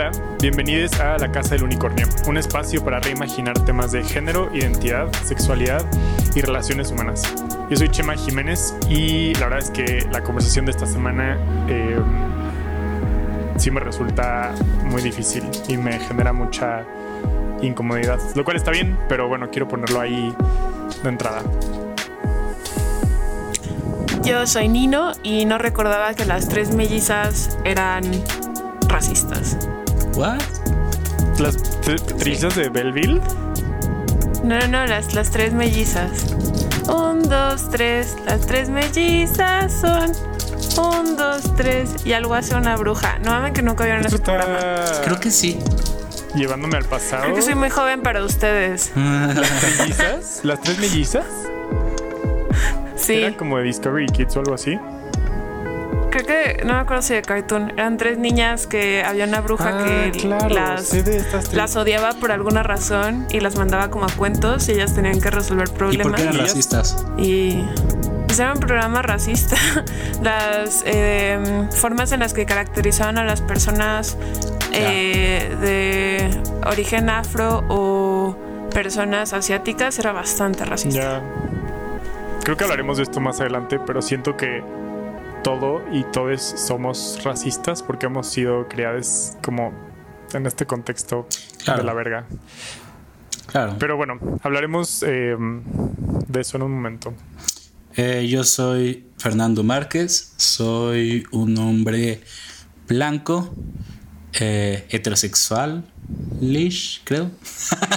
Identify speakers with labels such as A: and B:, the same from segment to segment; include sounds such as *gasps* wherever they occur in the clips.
A: Hola, bienvenidos a La Casa del Unicornio, un espacio para reimaginar temas de género, identidad, sexualidad y relaciones humanas. Yo soy Chema Jiménez y la verdad es que la conversación de esta semana eh, sí me resulta muy difícil y me genera mucha incomodidad, lo cual está bien, pero bueno, quiero ponerlo ahí de entrada.
B: Yo soy Nino y no recordaba que las tres mellizas eran racistas.
C: ¿What?
A: ¿Las trillizas de Belleville?
B: No, no, no, las, las tres mellizas. Un, dos, tres. Las tres mellizas son. Un, dos, tres. Y algo hace una bruja. No mames que nunca vieron ese programa.
C: Creo que sí.
A: Llevándome al pasado.
B: Creo que soy muy joven para ustedes. *laughs*
A: ¿Las mellizas? ¿Las tres mellizas?
B: Sí.
A: Era como de Discovery Kids o algo así.
B: Creo que, no me acuerdo si de Cartoon, eran tres niñas que había una bruja
A: Ah,
B: que
A: claro,
B: las, las odiaba por alguna razón y las mandaba como a cuentos y ellas tenían que resolver
C: ¿Y por
B: problemas.
C: qué eran racistas?
B: Y pues era un programa racista. *laughs* Las eh, formas en las que caracterizaban a las personas eh, de origen afro o personas asiáticas era bastante racista.
A: Ya. Creo que hablaremos de esto más adelante, pero siento que todo y todos somos racistas porque hemos sido criados como en este contexto
C: Claro.
A: de la verga.
C: Claro.
A: Pero bueno, hablaremos eh, de eso en un momento.
C: Eh, yo soy Fernando Márquez, soy un hombre blanco, eh, heterosexual, lish, creo.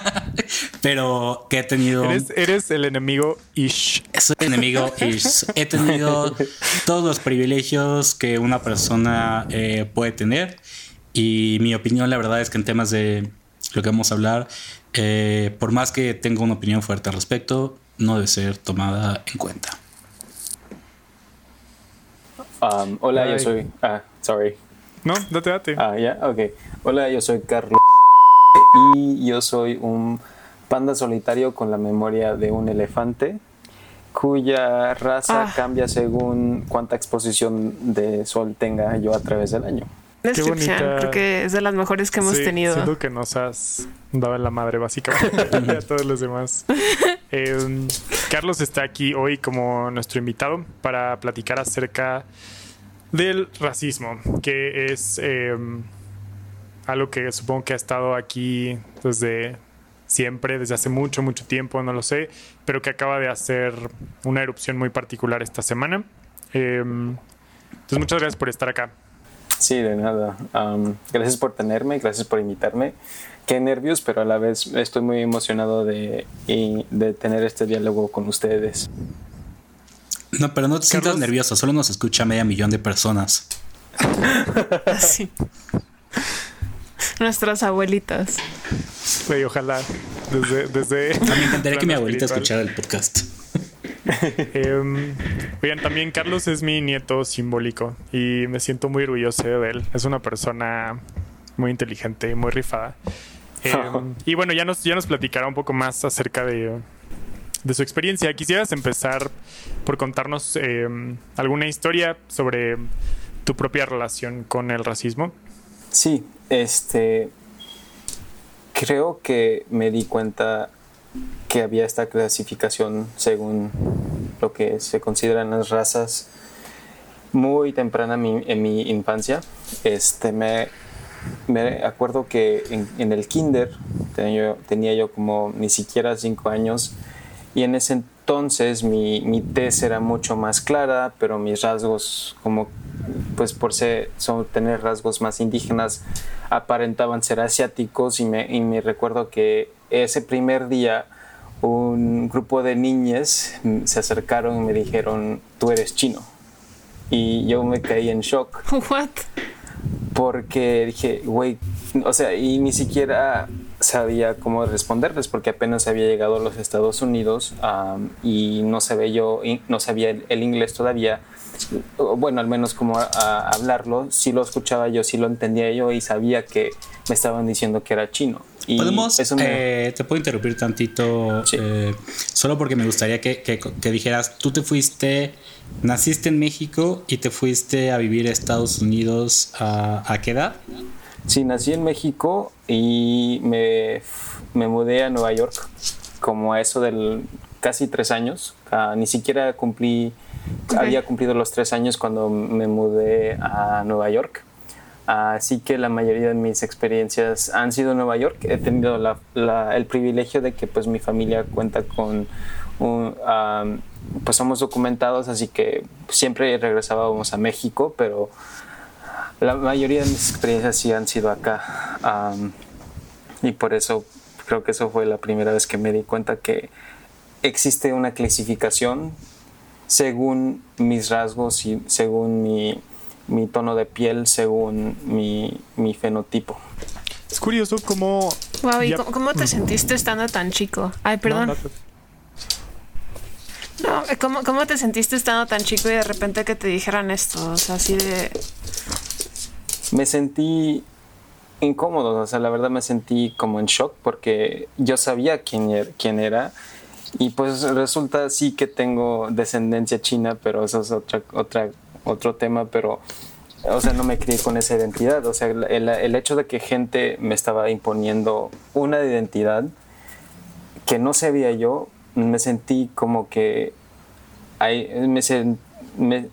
C: *laughs* Pero que he tenido.
A: Eres, eres el enemigo Ish.
C: Soy enemigo y he tenido todos los privilegios que una persona eh, puede tener. Y mi opinión, la verdad, es que en temas de lo que vamos a hablar, eh, por más que tenga una opinión fuerte al respecto, no debe ser tomada en cuenta.
D: Um, hola, yo soy. Ah, sorry.
A: No, date, date.
D: Ah, ya, ok. Hola, yo soy Carlos. Y yo soy un panda solitario con la memoria de un elefante, cuya raza
B: Ah.
D: cambia según cuánta exposición de sol tenga yo a través del año.
B: Descripción,
A: bonita.
B: creo que es de las mejores que hemos
A: Sí,
B: tenido.
A: Siento que nos has dado en la madre, básicamente, *laughs* a *laughs* todos los demás. Eh, Carlos está aquí hoy como nuestro invitado para platicar acerca del racismo, que es eh, algo que supongo que ha estado aquí desde siempre, desde hace mucho, mucho tiempo, no lo sé, pero que acaba de hacer una erupción muy particular esta semana. Eh, entonces, muchas gracias por estar acá.
D: Sí, de nada. Um, gracias por tenerme, gracias por invitarme. Qué nervios, pero a la vez estoy muy emocionado de, de tener este diálogo con ustedes.
C: No, pero no te sientas nervioso, solo nos escucha media millón de personas. *laughs*
B: Sí. Nuestras abuelitas.
A: Güey, ojalá desde, desde *laughs*
C: Me encantaría que mi abuelita
A: espiritual.
C: escuchara el podcast. *laughs*
A: Em, oigan, también Carlos es mi nieto simbólico y me siento muy orgulloso de él. Es una persona muy inteligente y muy rifada. Em, *laughs* y bueno, ya nos, ya nos platicará un poco más acerca de, de su experiencia. Quisieras empezar por contarnos em, alguna historia sobre tu propia relación con el racismo.
D: Sí, este. Creo que me di cuenta que había esta clasificación según lo que se consideran las razas muy temprana en mi, infancia. Este, me, me acuerdo que en, el kinder tenía yo, tenía yo como ni siquiera cinco años y en ese entonces mi, mi tez era mucho más clara, pero mis rasgos como pues por ser, son, tener rasgos más indígenas aparentaban ser asiáticos y me, y me recuerdo que ese primer día un grupo de niñas se acercaron y me dijeron tú eres chino y yo me caí en shock *laughs*
B: What?
D: porque dije, güey, o sea, y ni siquiera sabía cómo responderles porque apenas había llegado a los Estados Unidos y no sabía yo, no sabía el, el inglés todavía. Bueno, al menos a hablarlo, sí lo escuchaba yo, sí lo entendía yo y sabía que me estaban diciendo que era chino. Y
C: Podemos,
D: eso me-
C: eh, te puedo interrumpir tantito,
D: Sí.
C: eh, solo porque me gustaría que, que- que dijeras, tú te fuiste, naciste en México y te fuiste a vivir a Estados Unidos a, ¿a qué edad?
D: Sí, nací en México y me, me mudé a Nueva York como a eso del casi tres años. Ah, ni siquiera cumplí, había cumplido los tres años cuando me mudé a Nueva York. Así que la mayoría de mis experiencias han sido en Nueva York. He tenido el privilegio de que pues mi familia cuenta con un, pues somos documentados, así que siempre regresábamos a México, pero la mayoría de mis experiencias sí han sido acá. y por eso creo que eso fue la primera vez que me di cuenta que existe una clasificación según mis rasgos y según mi mi tono de piel según mi, mi fenotipo.
A: Es curioso cómo...
B: Wow, ¿y cómo, te sentiste estando tan chico? Ay, perdón. No, eh, ¿cómo, ¿cómo, te sentiste estando tan chico y de repente que te dijeran esto? O sea, así de...
D: Me sentí incómodo, o sea, la verdad me sentí como en shock porque yo sabía quién, er, quién era y pues resulta sí que tengo descendencia china, pero eso es otra, otra otro tema, pero, o sea, no me crié con esa identidad. O sea, el, el hecho de que gente me estaba imponiendo una identidad que no sabía yo, me sentí como que me, me,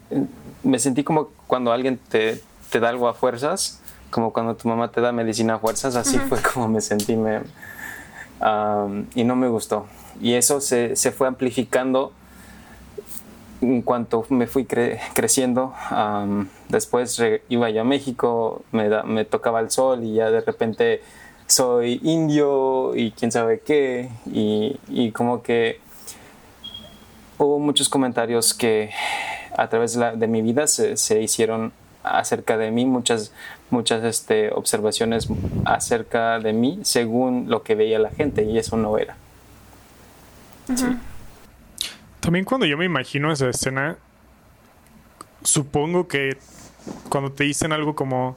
D: me, sentí como cuando alguien te, te, da algo a fuerzas, como cuando tu mamá te da medicina a fuerzas, así fue como me sentí me, y no me gustó. Y eso se, se fue amplificando en cuanto me fui creciendo, después iba yo a México, me, me tocaba el sol y ya de repente soy indio y quién sabe qué, y, y como que hubo muchos comentarios que a través de, la, de mi vida se, se, hicieron acerca de mí, muchas, muchas este, observaciones acerca de mí según lo que veía la gente y eso no era.
A: sí. También cuando yo me imagino esa escena, supongo que cuando te dicen algo como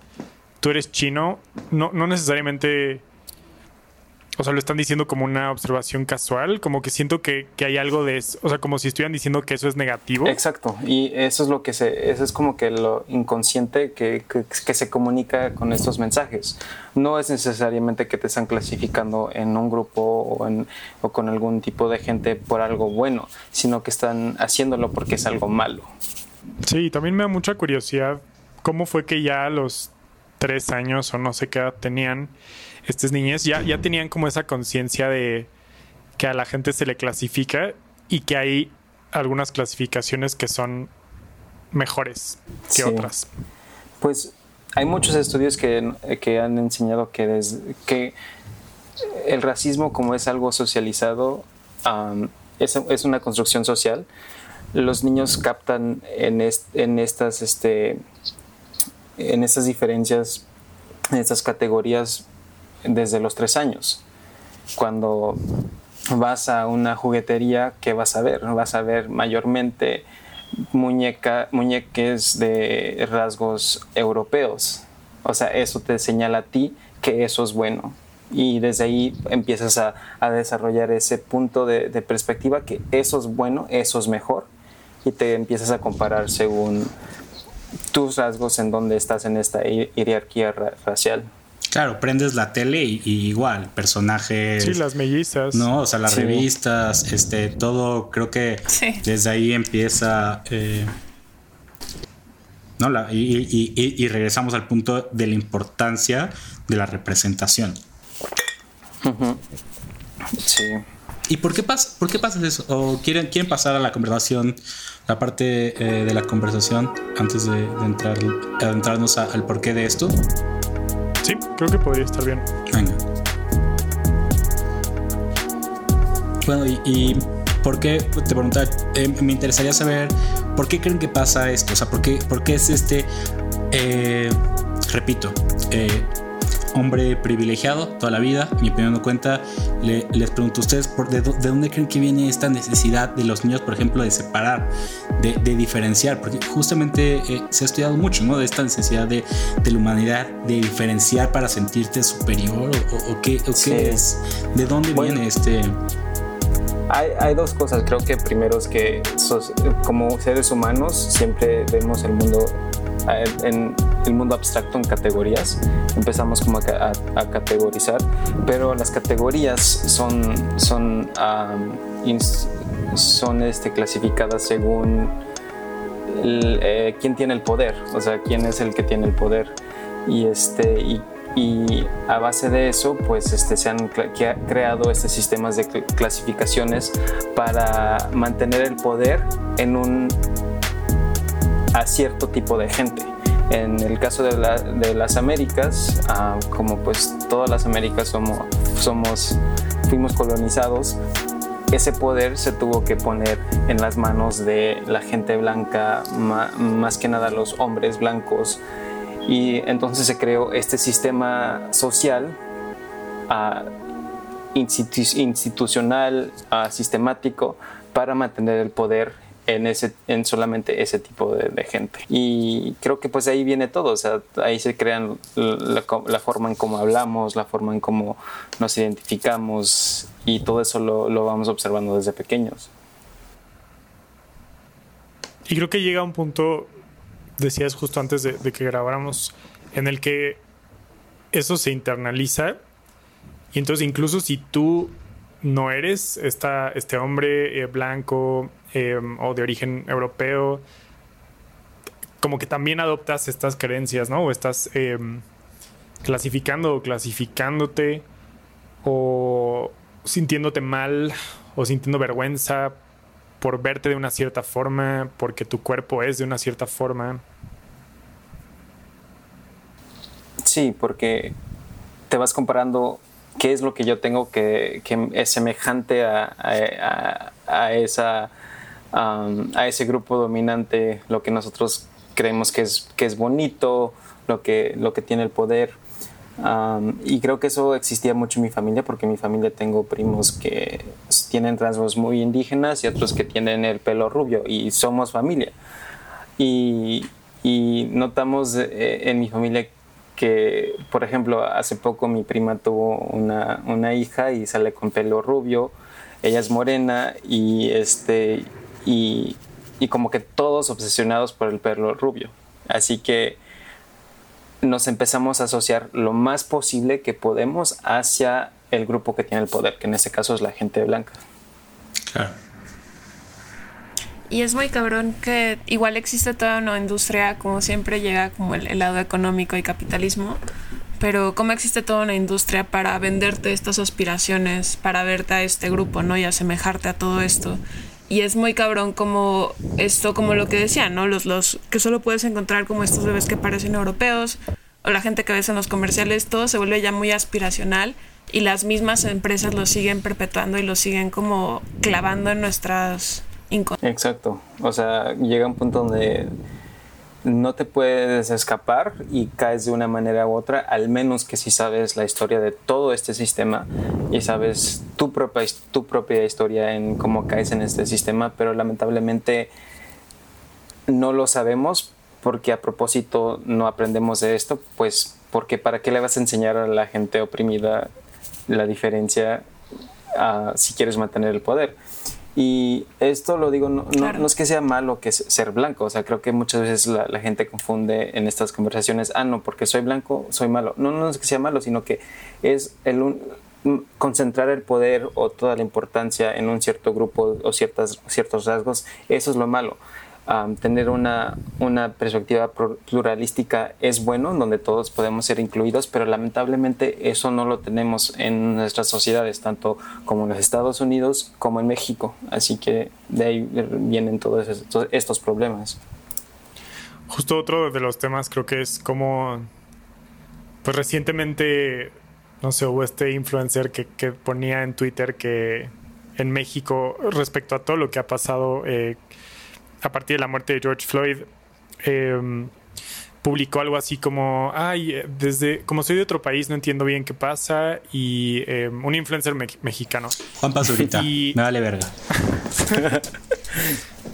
A: tú eres chino, no, no necesariamente o sea, lo están diciendo como una observación casual, como que siento que, que, hay algo de eso, o sea, como si estuvieran diciendo que eso es negativo.
D: Exacto, y eso es lo que se, eso es como que lo inconsciente que, que, que, se comunica con estos mensajes. No es necesariamente que te están clasificando en un grupo o, en, o con algún tipo de gente por algo bueno, sino que están haciéndolo porque es algo malo.
A: Sí, también me da mucha curiosidad cómo fue que ya a los tres años o no sé qué edad tenían, estas niñas ya, ya tenían como esa conciencia de que a la gente se le clasifica y que hay algunas clasificaciones que son mejores que otras.
D: Pues hay muchos estudios que, que han enseñado que, que el racismo como es algo socializado, es, es, una construcción social. Los niños captan en, en estas este, en estas diferencias, en estas categorías desde los tres años. Cuando vas a una juguetería, ¿qué vas a ver? Vas a ver mayormente muñeca, muñeques de rasgos europeos. O sea, eso te señala a ti que eso es bueno. Y desde ahí empiezas a, desarrollar ese punto de, perspectiva que eso es bueno, eso es mejor. Y te empiezas a comparar según tus rasgos en donde estás en esta hierarquía racial.
C: Claro, prendes la tele y, igual, personajes.
A: Sí, las mellizas.
C: No, o sea, las revistas, este, todo, creo que desde ahí empieza. Eh, ¿no? La, y, y, regresamos al punto de la importancia de la representación.
D: Sí.
C: ¿Y por qué, pasa, por qué pasa eso? ¿O quieren, quieren pasar a la conversación, la parte eh, de la conversación, antes de, entrar, adentrarnos al porqué de esto?
A: Sí, creo que podría estar bien. Venga.
C: Bueno, y, por qué, te preguntaba, eh, me interesaría saber por qué creen que pasa esto, o sea, por qué, por qué es este, eh, repito, eh, hombre privilegiado toda la vida, mi opinión no cuenta. les pregunto a ustedes por de, dónde creen que viene esta necesidad de los niños, por ejemplo, de separar, de, diferenciar, porque justamente eh, se ha estudiado mucho, ¿no? De esta necesidad de, la humanidad de diferenciar para sentirte superior o, qué, es, de dónde viene este.
D: Hay, hay, dos cosas. Creo que primero es que como seres humanos siempre vemos el mundo en el mundo abstracto en categorías. Empezamos como a, categorizar, pero las categorías son, son, son este, clasificadas según eh, quién tiene el poder, o sea, quién es el que tiene el poder. Y, este, y y a base de eso pues este, se han creado estos sistemas de clasificaciones para mantener el poder en un a cierto tipo de gente. En el caso de, las Américas, ah, como pues todas las Américas somos, fuimos colonizados, ese poder se tuvo que poner en las manos de la gente blanca, más que nada los hombres blancos, y entonces se creó este sistema social uh, institucional, uh, sistemático, para mantener el poder en, ese, en solamente ese tipo de, gente. Y creo que pues ahí viene todo, o sea, ahí se crean la, la, forma en cómo hablamos, la forma en cómo nos identificamos y todo eso lo, lo vamos observando desde pequeños.
A: Y creo que llega un punto decías justo antes de, que grabáramos, en el que eso se internaliza. Y entonces incluso si tú no eres esta, este hombre eh, blanco em, o de origen europeo, como que también adoptas estas creencias, ¿no? O estás em, clasificando o clasificándote o sintiéndote mal o sintiendo vergüenza por verte de una cierta forma, porque tu cuerpo es de una cierta forma.
D: Sí, porque te vas comparando qué es lo que yo tengo que, es semejante a, a, esa, a ese grupo dominante, lo que nosotros creemos que es, que es bonito, lo que, lo que tiene el poder y creo que eso existía mucho en mi familia porque en mi familia tengo primos que tienen rasgos muy indígenas y otros que tienen el pelo rubio y somos familia. Y, y notamos eh, en mi familia que, por ejemplo, hace poco mi prima tuvo una, una, hija y sale con pelo rubio, ella es morena y, este, y, y como que todos obsesionados por el pelo rubio. Así que nos empezamos a asociar lo más posible que podemos hacia el grupo que tiene el poder, que en este caso es la gente blanca. Claro.
B: Y es muy cabrón que igual existe toda una industria, como siempre llega como el, lado económico y capitalismo, pero como existe toda una industria para venderte estas aspiraciones, para verte a este grupo, ¿no? Y asemejarte a todo esto. Y es muy cabrón como esto, como lo que decía, ¿no? Los, los que solo puedes encontrar como estos bebés que parecen europeos, o la gente que ves en los comerciales, todo se vuelve ya muy aspiracional y las mismas empresas lo siguen perpetuando y lo siguen como clavando en nuestras
D: Exacto. O sea, llega un punto donde no te puedes escapar y caes de una manera u otra, al menos que si sabes la historia de todo este sistema y sabes tu propia, tu propia historia en cómo caes en este sistema, pero lamentablemente no lo sabemos porque a propósito no aprendemos de esto, pues porque para qué le vas a enseñar a la gente oprimida la diferencia si quieres mantener el poder. Y esto lo digo, no, no, es que sea malo que ser blanco, o sea, creo que muchas veces la, gente confunde en estas conversaciones, ah, no, porque soy blanco, soy malo. No, no es que sea malo, sino que es el concentrar el poder o toda la importancia en un cierto grupo o ciertas, ciertos rasgos, eso es lo malo tener una, una, perspectiva pluralística es bueno, donde todos podemos ser incluidos, pero lamentablemente eso no lo tenemos en nuestras sociedades, tanto como en los Estados Unidos como en México. Así que de ahí vienen todos estos, problemas.
A: Justo otro de los temas creo que es como, pues recientemente, no sé, hubo este influencer que, que ponía en Twitter que en México, respecto a todo lo que ha pasado, eh, a partir de la muerte de George Floyd, em, publicó algo así como, ay, desde, como soy de otro país, no entiendo bien qué pasa, y em, un influencer mexicano.
C: Juan Pazurita, y... me vale verga. *laughs*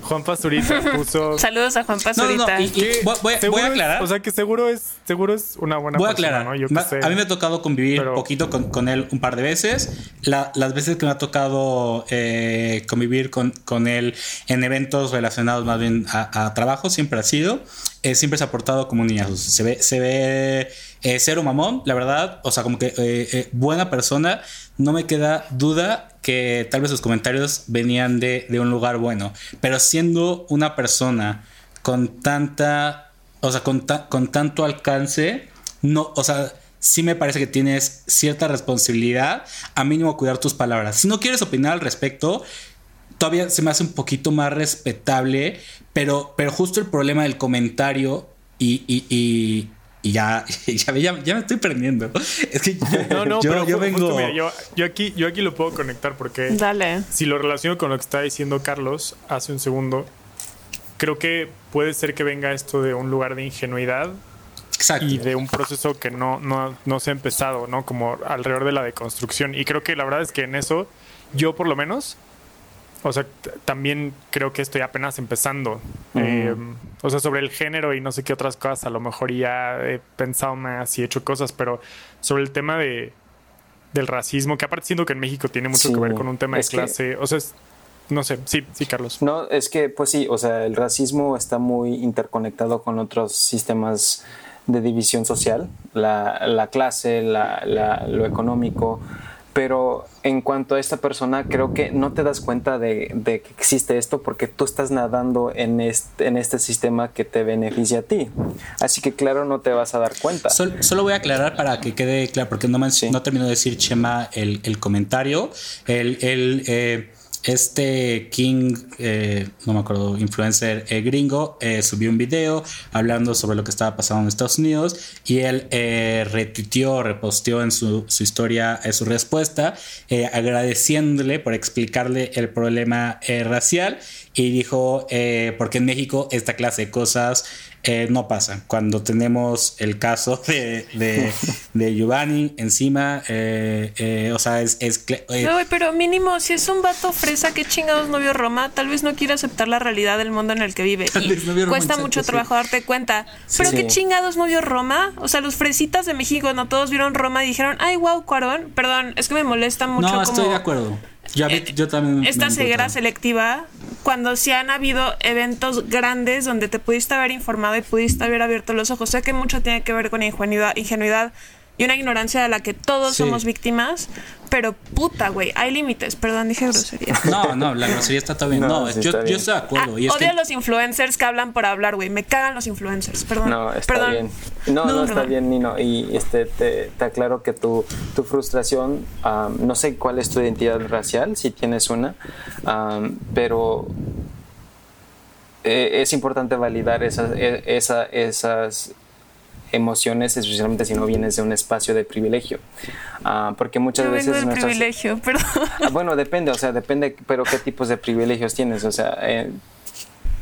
A: Juan Pazurita *laughs* puso.
B: Saludos a Juan Pazurita.
C: voy, a aclarar.
A: o sea que seguro es, seguro es una buena
C: Voy a aclarar. ¿no? Yo A mí me ha tocado convivir un poquito con, él un par de veces. las veces que me ha tocado eh, convivir con, con él en eventos relacionados más bien a, trabajo, siempre ha sido. Eh, siempre se ha portado como un niñazo. Se ve, se ve eh, cero mamón, la verdad. O sea, como que buena persona. No me queda duda que tal vez sus comentarios venían de, un lugar bueno, pero siendo una persona con tanta, o sea, con, con tanto alcance, no, o sea, sí me parece que tienes cierta responsabilidad a mínimo cuidar tus palabras. Si no quieres opinar al respecto, todavía se me hace un poquito más respetable, pero, pero justo el problema del comentario y, y *laughs* ya, ya, ya, me estoy perdiendo. *laughs* Es que
A: no, no, yo, yo vengo. yo, aquí, yo aquí lo puedo conectar porque.
B: Dale.
A: Si lo relaciono con lo que está diciendo Carlos hace un segundo, creo que puede ser que venga esto de un lugar de ingenuidad.
C: Exacto.
A: Y de un proceso que no, no, no se ha empezado, ¿no? Como alrededor de la deconstrucción. Y creo que la verdad es que en eso, yo por lo menos, o sea, también creo que estoy apenas empezando. Eh, o sea, sobre el género y no sé qué otras cosas, a lo mejor ya he pensado más y he hecho cosas, pero sobre el tema de del racismo, que aparte siento que en México tiene mucho que ver con un tema de clase, o sea, no sé, sí, sí, Carlos.
D: No, es que, pues sí, o sea, el racismo está muy interconectado con otros sistemas de división social, la, la clase, la, la, lo económico, pero en cuanto a esta persona, creo que no te das cuenta de, que existe esto porque tú estás nadando en este, en este sistema que te beneficia a ti. Así que claro, no te vas a dar cuenta.
C: solo voy a aclarar para que quede claro, porque no, no termino de decir Chema el, el comentario. El, el eh, este King, eh, no me acuerdo, influencer eh, gringo, eh, subió un video hablando sobre lo que estaba pasando en Estados Unidos y él retuiteó, reposteó en su, su historia su respuesta, agradeciéndole por explicarle el problema racial y dijo, porque en México esta clase de cosas eh, no pasa. Cuando tenemos el caso de, de, Giovanni encima, eh, eh, o sea, es... es
B: no, pero mínimo, si es un vato fresa, ¿qué chingados no vio Roma? Tal vez no quiere aceptar la realidad del mundo en el que vive. *laughs* y cuesta mucho trabajo darte cuenta. pero ¿qué chingados no vio Roma? O sea, los fresitas de México, no todos vieron Roma y dijeron, ay, wow, Cuarón. Perdón, es que me molesta mucho.
C: No, estoy de acuerdo. Eh, yo también.
B: Esta ceguera selectiva, cuando sí han habido eventos grandes donde te pudiste haber informado y pudiste haber abierto los ojos, sé que mucho tiene que ver con ingenuidad, ingenuidad y una ignorancia de la que todos somos víctimas, pero puta, güey, hay límites. Perdón, dije grosería. *laughs*
C: No, no, la grosería está todo bien. No, yo, yo, estoy de acuerdo.
B: Ah, odio a los influencers que hablan por hablar, güey. Me cagan los influencers. Perdón.
D: No,
B: está perdón.
D: bien. No, no, está bien, Nino. Y este, te, te aclaro que tu, tu frustración, no sé cuál es tu identidad racial, si tienes una, pero eh, es importante validar esas, e, esa, esas emociones, especialmente si no vienes de un espacio de privilegio. Ah, porque muchas
B: Yo
D: veces...
B: Vengo de privilegio, *laughs* perdón.
D: Ah, bueno, depende, o sea, depende, pero qué tipos de privilegios tienes, o sea... Eh,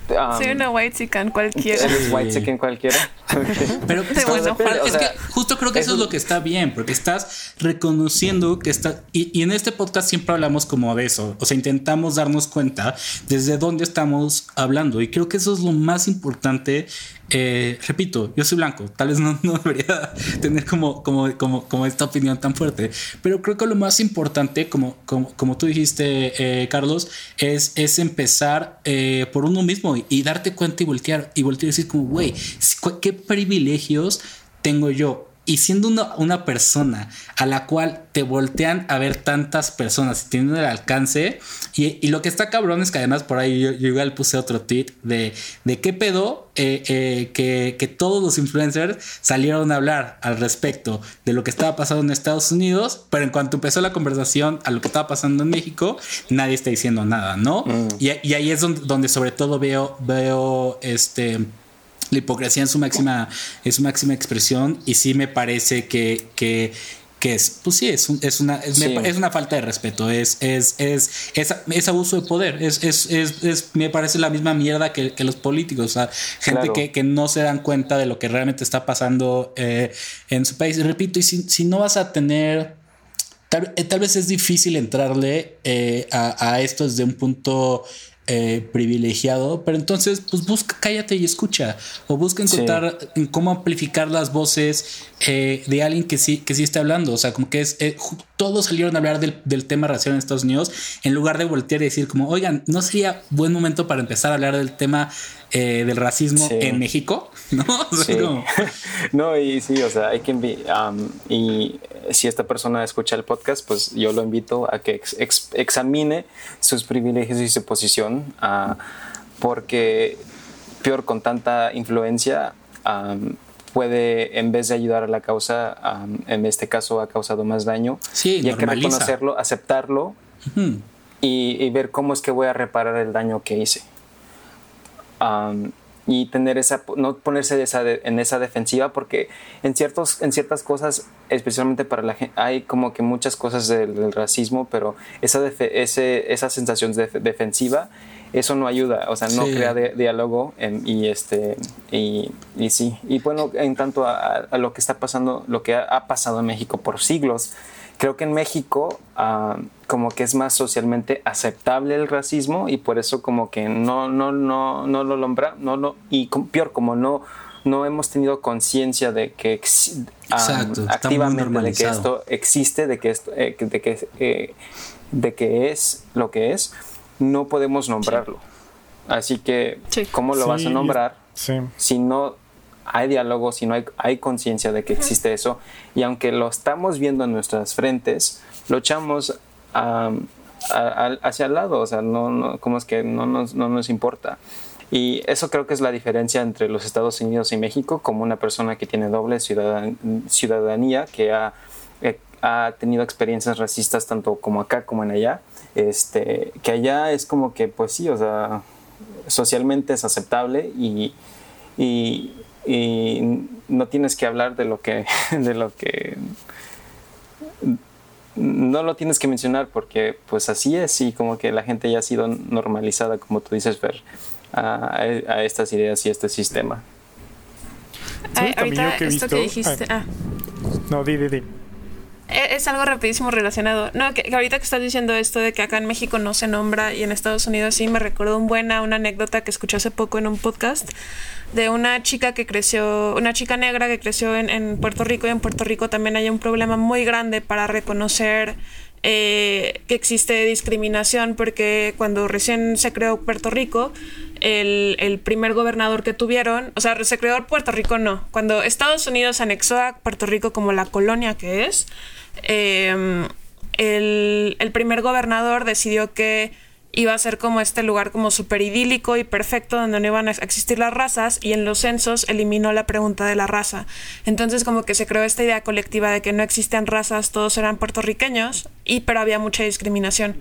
B: Soy una white chicken cualquiera.
D: ¿Eres white chicken cualquiera? *laughs*
C: Pero es que justo creo que eso, es lo que está bien, porque estás reconociendo que está. Y, y, en este podcast siempre hablamos como de eso. O sea, intentamos darnos cuenta desde dónde estamos hablando. Y creo que eso es lo más importante eh, repito, yo soy blanco, tal vez no, debería tener como, como, como, como, esta opinión tan fuerte, pero creo que lo más importante, como, como, tú dijiste, eh, Carlos, es, es empezar eh, por uno mismo y, darte cuenta y voltear y voltear y decir como, güey, ¿qué privilegios tengo yo? Y siendo una, persona a la cual te voltean a ver tantas personas y teniendo el alcance, y, lo que está cabrón es que además por ahí yo, igual puse otro tweet de, de qué pedo eh, eh, que, que, todos los influencers salieron a hablar al respecto de lo que estaba pasando en Estados Unidos, pero en cuanto empezó la conversación a lo que estaba pasando en México, nadie está diciendo nada, ¿no? Mm. Y, y, ahí es donde, donde sobre todo veo, veo este la hipocresía en su máxima, es su máxima expresión y sí me parece que, que, que es, pues sí, es, es, una, es, una falta de respeto, es, es, es, es, abuso de poder, es, es, es, me parece la misma mierda que, que los políticos, o sea, gente que, que, no se dan cuenta de lo que realmente está pasando eh, en su país. Y repito, y si, si no vas a tener, tal, eh, vez es difícil entrarle eh, a, a esto desde un punto eh, privilegiado, pero entonces pues busca, cállate y escucha, o busca encontrar cómo amplificar las voces eh, de alguien que sí, que sí está hablando, o sea, como que es, eh, todos salieron a hablar del, del, tema racial en Estados Unidos, en lugar de voltear y decir como, oigan, ¿no sería buen momento para empezar a hablar del tema del racismo en México? *laughs* ¿No? *laughs*
D: no, y sí, o sea, hay que... Um, y si esta persona escucha el podcast, pues yo lo invito a que examine sus privilegios y su posición, uh, porque peor con tanta influencia um, puede, en vez de ayudar a la causa, um, en este caso ha causado más daño.
C: Sí,
D: y hay que reconocerlo, aceptarlo y, y, ver cómo es que voy a reparar el daño que hice. Y tener esa, no ponerse esa en esa defensiva porque en, ciertos, en ciertas cosas, especialmente para la gente, hay como que muchas cosas del, racismo, pero esa, ese, esa sensación de defensiva, eso no ayuda, o sea, no crea diálogo y, este, y, y, sí, y bueno, en tanto a, lo que está pasando, lo que ha pasado en México por siglos, creo que en México uh, como que es más socialmente aceptable el racismo y por eso como que no, no, no, no lo lombra, no lo, y peor, como no, no hemos tenido conciencia de que um, activamente de que esto existe, de que esto, eh, de que eh, de que es lo que es, no podemos nombrarlo. Así que, ¿cómo lo vas a nombrar si no hay diálogo, si no hay, hay conciencia de que existe eso, y aunque lo estamos viendo en nuestras frentes, lo echamos hacia el lado, o sea, no, no, como es que no nos, no nos importa. Y eso creo que es la diferencia entre los Estados Unidos y México, como una persona que tiene doble ciudadanía, que ha, ha tenido experiencias racistas tanto como acá como en allá, este, que allá es como que, pues sí, o sea, socialmente es aceptable y, y, y no tienes que hablar de lo que *laughs* de lo que no lo tienes que mencionar porque pues así es y como que la gente ya ha sido normalizada como tú dices ver a, a estas ideas y a este sistema.
B: Ay, ahorita que esto que dijiste ah.
A: no di di di
B: es algo rapidísimo relacionado. No, que, ahorita que estás diciendo esto de que acá en México no se nombra y en Estados Unidos sí, me recuerdo un buena una anécdota que escuché hace poco en un podcast de una chica que creció, una chica negra que creció en, en Puerto Rico y en Puerto Rico también hay un problema muy grande para reconocer eh, que existe discriminación porque cuando recién se creó Puerto Rico, el, primer gobernador que tuvieron, o sea, se creó Puerto Rico no, cuando Estados Unidos anexó a Puerto Rico como la colonia que es, Em, el, primer gobernador decidió que iba a ser como este lugar como súper idílico y perfecto donde no iban a existir las razas y en los censos eliminó la pregunta de la raza. Entonces como que se creó esta idea colectiva de que no existen razas, todos eran puertorriqueños y pero había mucha discriminación.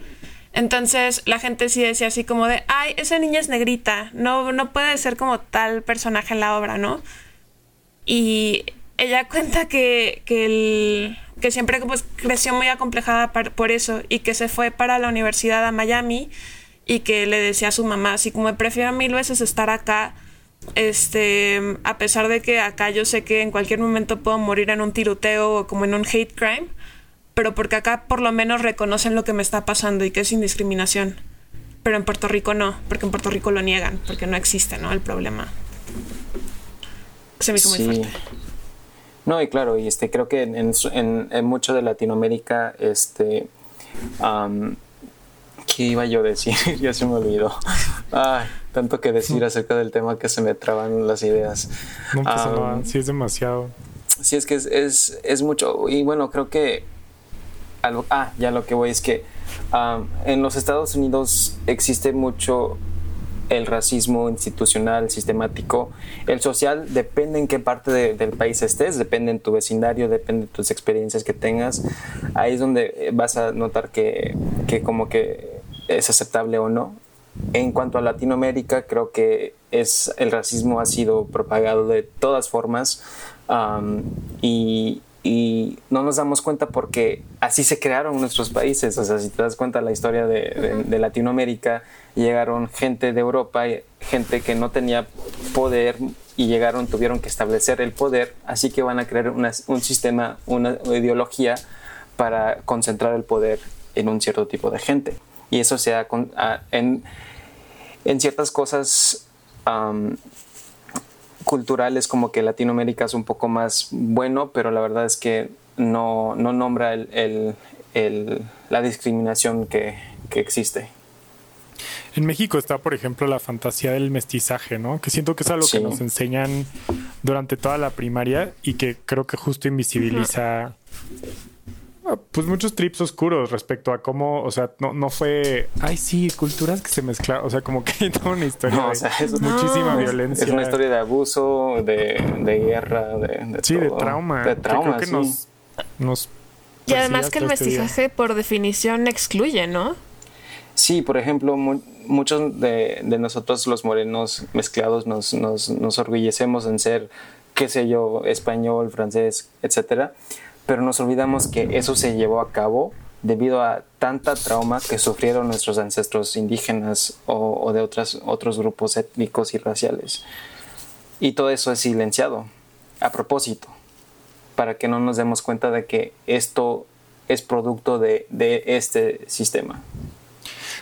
B: Entonces la gente sí decía así como de, ay, esa niña es negrita, no, no puede ser como tal personaje en la obra, ¿no? Y ella cuenta que, que el que siempre pues, creció muy acomplejada por eso y que se fue para la universidad a Miami y que le decía a su mamá, así como prefiero mil veces estar acá, este, a pesar de que acá yo sé que en cualquier momento puedo morir en un tiroteo o como en un hate crime, pero porque acá por lo menos reconocen lo que me está pasando y que es indiscriminación. Pero en Puerto Rico no, porque en Puerto Rico lo niegan, porque no existe, ¿no? El problema. Se me hizo muy fuerte.
D: No, y claro, y este, creo que en, en, mucho de Latinoamérica, este, ¿qué iba yo a decir? *laughs* ya se me olvidó. Ay, tanto que decir acerca del tema que se me traban las ideas.
A: No pasa nada, sí es demasiado.
D: Sí, es que es, es, es mucho. Y bueno, creo que. Ah, ya lo que voy es que en los Estados Unidos existe mucho el racismo institucional, sistemático. El social depende en qué parte del país estés, depende en tu vecindario, depende de tus experiencias que tengas. Ahí es donde vas a notar que, que como que es aceptable o no. En cuanto a Latinoamérica, creo que es, el racismo ha sido propagado de todas formas y, y no nos damos cuenta porque así se crearon nuestros países. O sea, si te das cuenta la historia de, de, Latinoamérica, llegaron gente de Europa, gente que no tenía poder y llegaron, tuvieron que establecer el poder, así que van a crear un sistema, una ideología para concentrar el poder en un cierto tipo de gente. Y eso se ha, en, en ciertas cosas culturales como que Latinoamérica es un poco más bueno, pero la verdad es que no, no nombra el, la discriminación que, que existe.
A: En México está, por ejemplo, la fantasía del mestizaje, ¿no? Que siento que es algo que nos enseñan durante toda la primaria y que creo que justo invisibiliza pues muchos trips oscuros respecto a cómo, o sea, no, no fue, ay sí, culturas que se mezclaron, o sea, como que hay *laughs* toda una historia no, o sea, es, muchísima violencia.
D: Es una historia de abuso, de, de guerra, de,
A: Sí, de trauma.
D: De trauma,
A: que nos, nos
B: y además que el este mestizaje por definición excluye, ¿no?
D: Sí, por ejemplo, muchos de, nosotros los morenos mezclados nos, nos, nos, orgullecemos en ser, qué sé yo, español, francés, etcétera, pero nos olvidamos que eso se llevó a cabo debido a tanta trauma que sufrieron nuestros ancestros indígenas o, de otras, otros grupos étnicos y raciales. Y todo eso es silenciado a propósito, para que no nos demos cuenta de que esto es producto de, de este sistema.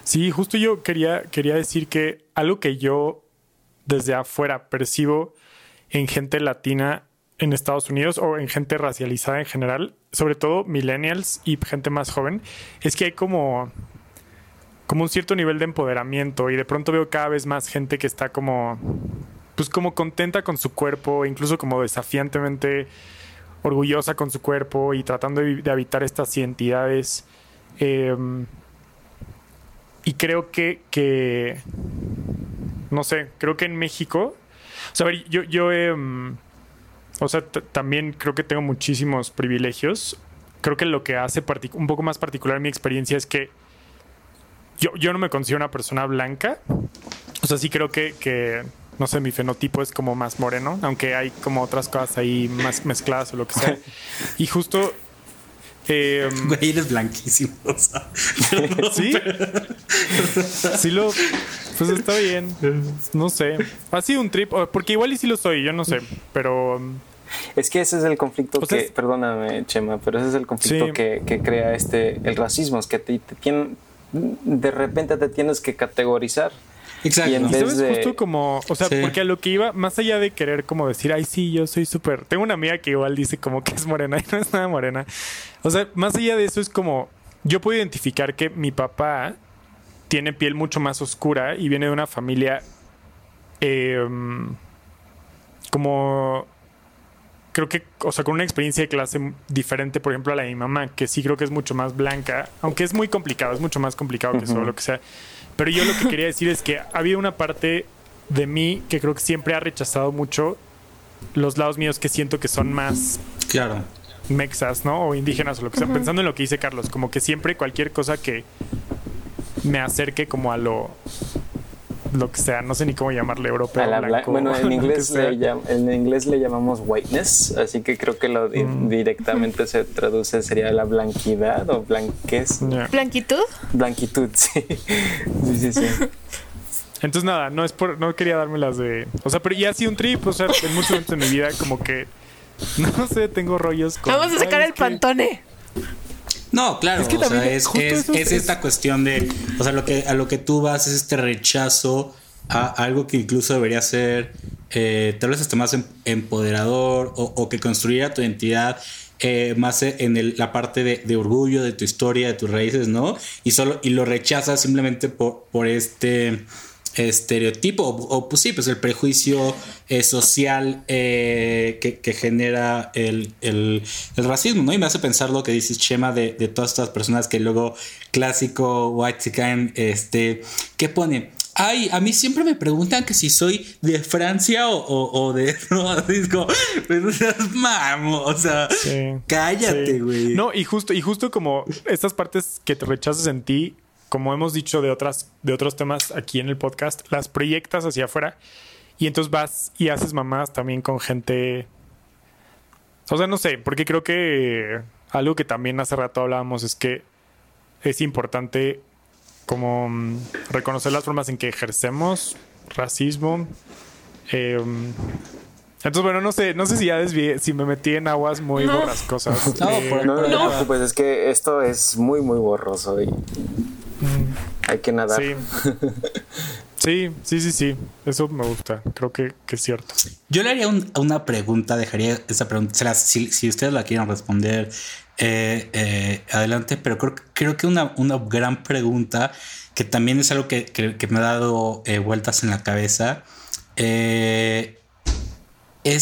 A: Sí, justo yo quería, quería decir que algo que yo desde afuera percibo en gente latina en Estados Unidos o en gente racializada en general, sobre todo millennials y gente más joven, es que hay como, como un cierto nivel de empoderamiento y de pronto veo cada vez más gente que está como, pues como contenta con su cuerpo, incluso como desafiantemente orgullosa con su cuerpo y tratando de, habitar estas identidades. Em, y creo que, que no sé, creo que en México, o sea, yo, yo mm, o sea, también creo que tengo muchísimos privilegios. Creo que lo que hace un poco más particular mi experiencia es que yo, yo no me considero una persona blanca. O sea, sí creo que, que, no sé, mi fenotipo es como más moreno, aunque hay como otras cosas ahí más mezcladas o lo que sea. *laughs* Y justo
C: eh, *laughs* Güey, eres blanquísimo. *laughs*
A: sí. sí lo. Pues está bien. No sé. Ha sido un trip. Porque igual y sí lo soy, yo no sé. Pero.
D: Es que ese es el conflicto que. Perdóname, Chema, pero ese es el conflicto que, que, crea este el racismo. Es que te, te tienen. De repente te tienes que categorizar.
A: Exacto. Y, en vez de... justo como, o sea, porque a lo que iba, más allá de querer como decir, ay, sí, yo soy súper. Tengo una amiga que igual dice como que es morena *laughs* y no es nada morena. O sea, más allá de eso es como, yo puedo identificar que mi papá tiene piel mucho más oscura y viene de una familia em, como creo que, o sea, con una experiencia de clase diferente, por ejemplo, a la de mi mamá, que sí creo que es mucho más blanca, aunque es muy complicado, es mucho más complicado que eso, lo que sea. Pero yo lo que quería decir es que había una parte de mí que creo que siempre ha rechazado mucho los lados míos que siento que son más.
C: Claro.
A: Mexas, ¿no? O indígenas o lo que sea. Pensando en lo que dice Carlos, como que siempre cualquier cosa que me acerque como a lo lo que sea, no sé ni cómo llamarle europeo.
D: bueno, *laughs* en inglés, le en inglés le llamamos whiteness, así que creo que lo mm. directamente se traduce sería la blanquidad o blanquez.
B: ¿Blanquitud?
D: Blanquitud, *laughs* sí. sí, sí, sí. *laughs*
A: Entonces nada, no es por, no quería darme las de. O sea, pero ya ha sido un trip, o sea, en muchos momentos de mi vida como que no sé, tengo rollos
B: con. Vamos a sacar el pantone.
C: No, claro, es, que o sea, es, es, esta cuestión de, o sea, lo que, a lo que tú vas es este rechazo a algo que incluso debería ser eh, tal vez hasta más em, empoderador o, que construyera tu identidad eh, más en la parte de, orgullo de tu historia, de tus raíces, ¿no? Y solo y lo rechazas simplemente por, por este estereotipo o, pues sí, pues el prejuicio eh, social eh, que, genera el, racismo, ¿no? Y me hace pensar lo que dices, Chema, de, todas estas personas que luego clásico white chicken, este, ¿qué pone? Ay, a mí siempre me preguntan que si soy de Francia o, de. *laughs* No, disco, pues mamo, o sea, cállate, güey.
A: No, y justo, y justo como estas partes que te rechazas en ti, como hemos dicho de otras, de otros temas aquí en el podcast, las proyectas hacia afuera y entonces vas y haces mamás también con gente. O sea, no sé, porque creo que algo que también hace rato hablábamos es que es importante como mm, reconocer las formas en que ejercemos racismo. Em, entonces, bueno, no sé, no sé si ya desvié, si me metí en aguas muy borrascosas.
D: No, eh, no, no, no, pues es que esto es muy, muy borroso y hay que nadar.
A: Sí. Sí, sí, sí, sí. Eso me gusta. Creo que, es cierto.
C: Yo le haría una pregunta, dejaría esa pregunta. Si, si ustedes la quieren responder, eh, eh, adelante. Pero creo, creo que una, una, gran pregunta, que también es algo que, que, me ha dado eh, vueltas en la cabeza, es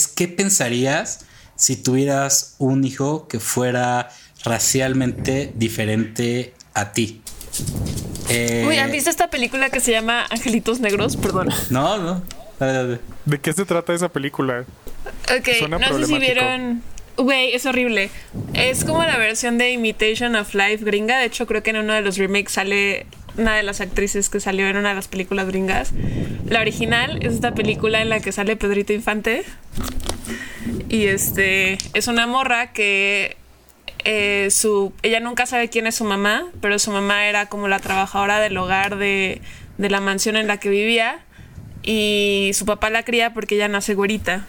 C: qué pensarías si tuvieras un hijo que fuera racialmente diferente a ti.
B: Eh, Uy, ¿han visto esta película que se llama Angelitos Negros? Perdón.
C: No, no.
A: ¿De qué se trata esa película?
B: Ok, no sé si vieron. Güey, es horrible. Es como la versión de Imitation of Life gringa. De hecho, creo que en uno de los remakes sale una de las actrices que salió en una de las películas gringas. La original es esta película en la que sale Pedrito Infante. Y este es una morra que eh, su, ella nunca sabe quién es su mamá, pero su mamá era como la trabajadora del hogar de, la mansión en la que vivía y su papá la cría porque ella nace güerita.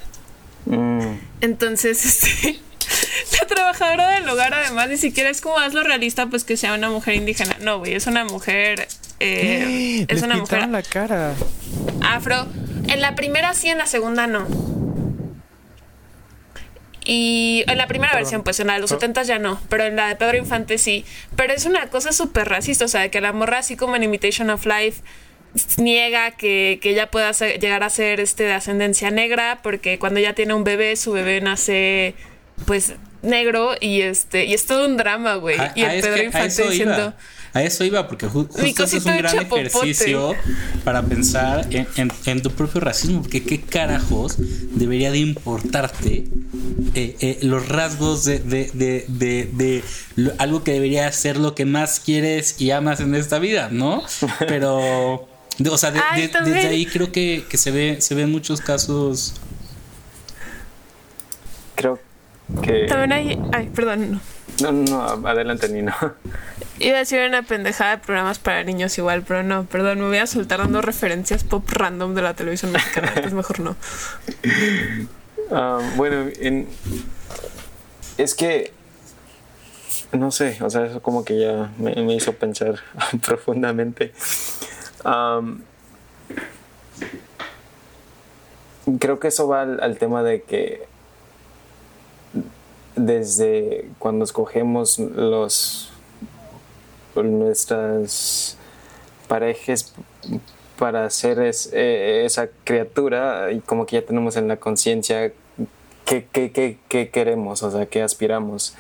B: Mm. Entonces, *laughs* este, la trabajadora del hogar además ni siquiera es como hazlo realista pues que sea una mujer indígena. No, güey, es una mujer... Eh, *gasps* es una mujer...
A: la cara.
B: Afro. En la primera sí, en la segunda no. Y en la primera versión, pues en la de los 70 ya no, pero en la de Pedro Infante sí. Pero es una cosa súper racista, o sea, que la morra, así como en Imitation of Life, niega que, que ella pueda llegar a ser este, de ascendencia negra, porque cuando ella tiene un bebé, su bebé nace, pues, negro y este y es todo un drama, güey. Y el Pedro Infante diciendo...
C: A eso iba, porque justo es un gran ejercicio para pensar en, tu propio racismo, porque qué carajos debería de importarte eh, eh, los rasgos de, de, de, algo que debería ser lo que más quieres y amas en esta vida, ¿no? *laughs* Pero, o sea, desde ahí creo que, se ve se ven muchos casos.
D: Creo que...
B: También hay... Ay, perdón.
D: No, no, no adelante, Nino.
B: Iba a decir una pendejada de programas para niños igual, pero no, perdón, me voy a soltar dando referencias pop random de la televisión mexicana, pues mejor no. *laughs*
D: Ah, bueno, es que, no sé, o sea, eso como que ya me, hizo pensar *laughs* profundamente. creo que eso va al tema de que desde cuando escogemos los nuestras parejas para ser eh, esa criatura y como que ya tenemos en la conciencia qué, queremos, o sea, qué aspiramos.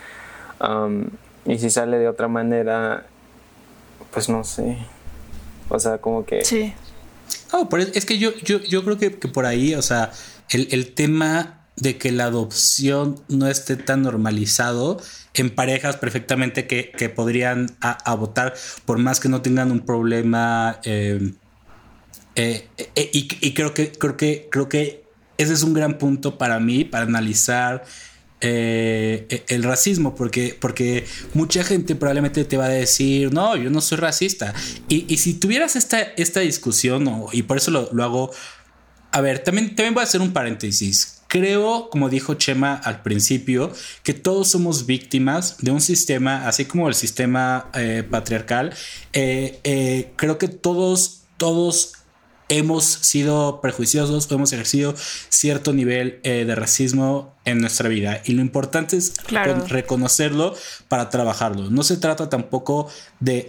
D: y si sale de otra manera, pues no sé. O sea, como que...
B: Sí.
C: Oh, es que yo, yo, yo creo que, por ahí, o sea, el, el tema de que la adopción no esté tan normalizado en parejas perfectamente que, podrían a, votar por más que no tengan un problema eh, eh, eh, y, creo que creo que creo que ese es un gran punto para mí para analizar el racismo porque porque mucha gente probablemente te va a decir no yo no soy racista y, si tuvieras esta, esta discusión y por eso lo, lo hago a ver también también voy a hacer un paréntesis Creo, como dijo Chema al principio, que todos somos víctimas de un sistema, así como el sistema eh, patriarcal. Eh, eh, creo que todos, todos hemos sido prejuiciosos hemos ejercido cierto nivel de racismo en nuestra vida. Y lo importante es reconocerlo para trabajarlo. No se trata tampoco de,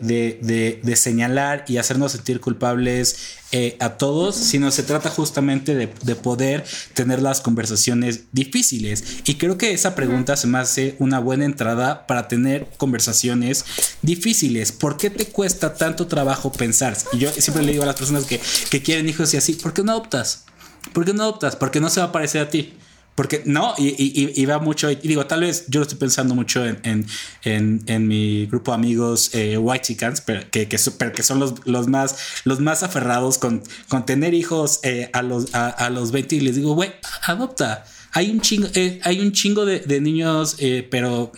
C: de señalar y hacernos sentir culpables eh, a todos, sino se trata justamente de, poder tener las conversaciones difíciles. Y creo que esa pregunta se me hace una buena entrada para tener conversaciones difíciles. ¿Por qué te cuesta tanto trabajo pensar? Y yo siempre le digo a las personas que, que quieren hijos y así, ¿por qué no adoptas? ¿Por qué no adoptas? Porque no se va a parecer a ti. Porque no, y, y, va mucho, y digo, tal vez yo lo estoy pensando mucho en, en, en, mi grupo de amigos eh, white chickens, pero que, que, que son los, los, más, los más aferrados con, con tener hijos eh, a, los, a, los 20 y les digo, güey, adopta. Hay un chingo, eh, hay un chingo de, de niños, eh, pero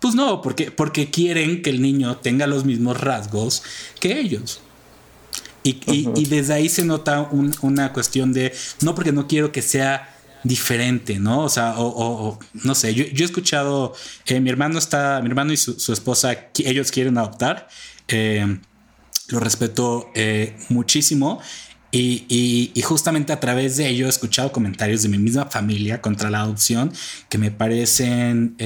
C: pues no, porque, porque quieren que el niño tenga los mismos rasgos que ellos. Y, y, y desde ahí se nota un, una cuestión de, no porque no quiero que sea diferente, ¿no? O sea, o, no sé, yo, he escuchado, eh, mi hermano está, mi hermano y su, esposa, ellos quieren adoptar, eh, lo respeto eh, muchísimo. Y, justamente a través de ello he escuchado comentarios de mi misma familia contra la adopción que me parecen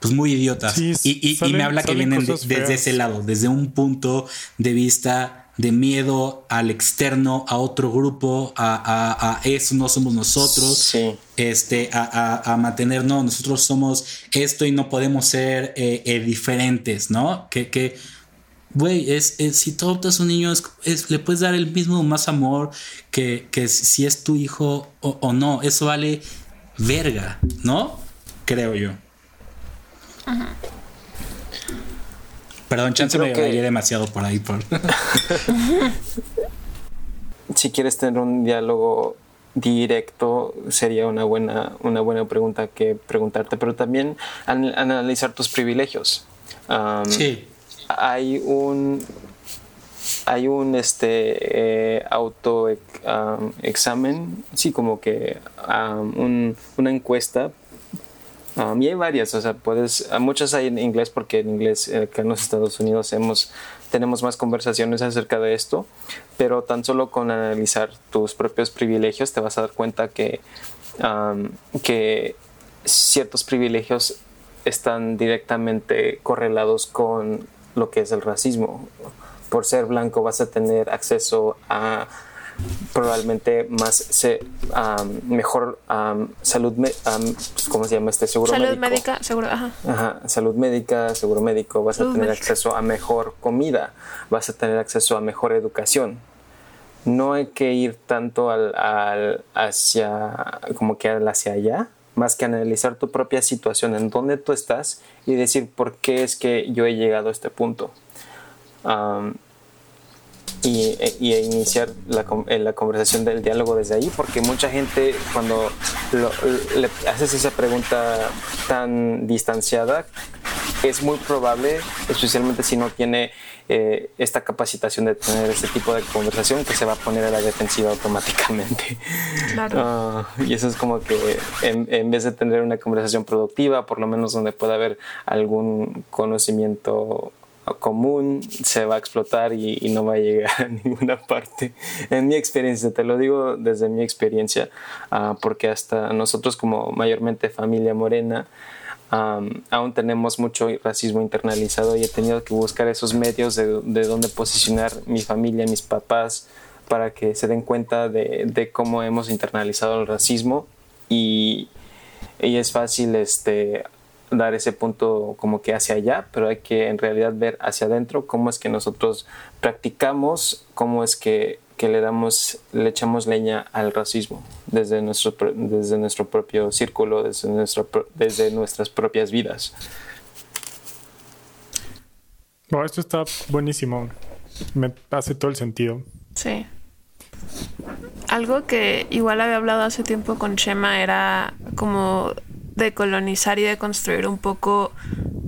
C: pues muy idiotas. y, me habla que vienen desde ese lado, desde un punto de vista de miedo al externo, a otro grupo, a, eso no somos nosotros, este, a, mantener, no, nosotros somos esto y no podemos ser eh, eh, diferentes, ¿no? Que, que güey, es, si tú adoptas un niño, es, le puedes dar el mismo más amor que, si es tu hijo o, no. Eso vale verga, ¿no? Creo yo. Perdón, chance me que... demasiado por ahí. Por... *laughs*
D: si quieres tener un diálogo directo sería una buena, una buena pregunta que preguntarte, pero también analizar tus privilegios. sí hay un hay un este eh, auto examen sí como que una encuesta y hay varias o sea puedes muchas hay en inglés porque en inglés eh, acá en los Estados Unidos hemos tenemos más conversaciones acerca de esto pero tan solo con analizar tus propios privilegios te vas a dar cuenta que que ciertos privilegios están directamente correlados con lo que es el racismo. Por ser blanco vas a tener acceso a probablemente más mejor salud cómo se llama este seguro
B: salud médica seguro
D: ajá. salud médica seguro médico vas a tener acceso a mejor comida vas a tener acceso a mejor educación no hay que ir tanto al, al hacia como que hacia allá más que analizar tu propia situación, en dónde tú estás y decir por qué es que yo he llegado a este punto. Y, iniciar la, la, conversación del diálogo desde ahí, porque mucha gente cuando le haces esa pregunta tan distanciada, es muy probable, especialmente si no tiene eh, esta capacitación de tener este tipo de conversación que se va a poner a la defensiva automáticamente. Claro. Ah, y eso es como que en, vez de tener una conversación productiva, por lo menos donde pueda haber algún conocimiento común se va a explotar y, no va a llegar a *laughs* ninguna parte. En mi experiencia, te lo digo desde mi experiencia, ah, porque hasta nosotros como mayormente familia morena, aún tenemos mucho racismo internalizado y he tenido que buscar esos medios de, de dónde posicionar mi familia, mis papás, para que se den cuenta de, de cómo hemos internalizado el racismo y, y, es fácil este, dar ese punto como que hacia allá, pero hay que en realidad ver hacia adentro cómo es que nosotros practicamos, cómo es que que le damos, le echamos leña al racismo desde nuestro, desde nuestro propio círculo, desde, nuestro, desde nuestras propias vidas.
A: esto está buenísimo. Me hace todo el sentido.
B: Sí. Algo que igual había hablado hace tiempo con Shema era como de colonizar y de construir un poco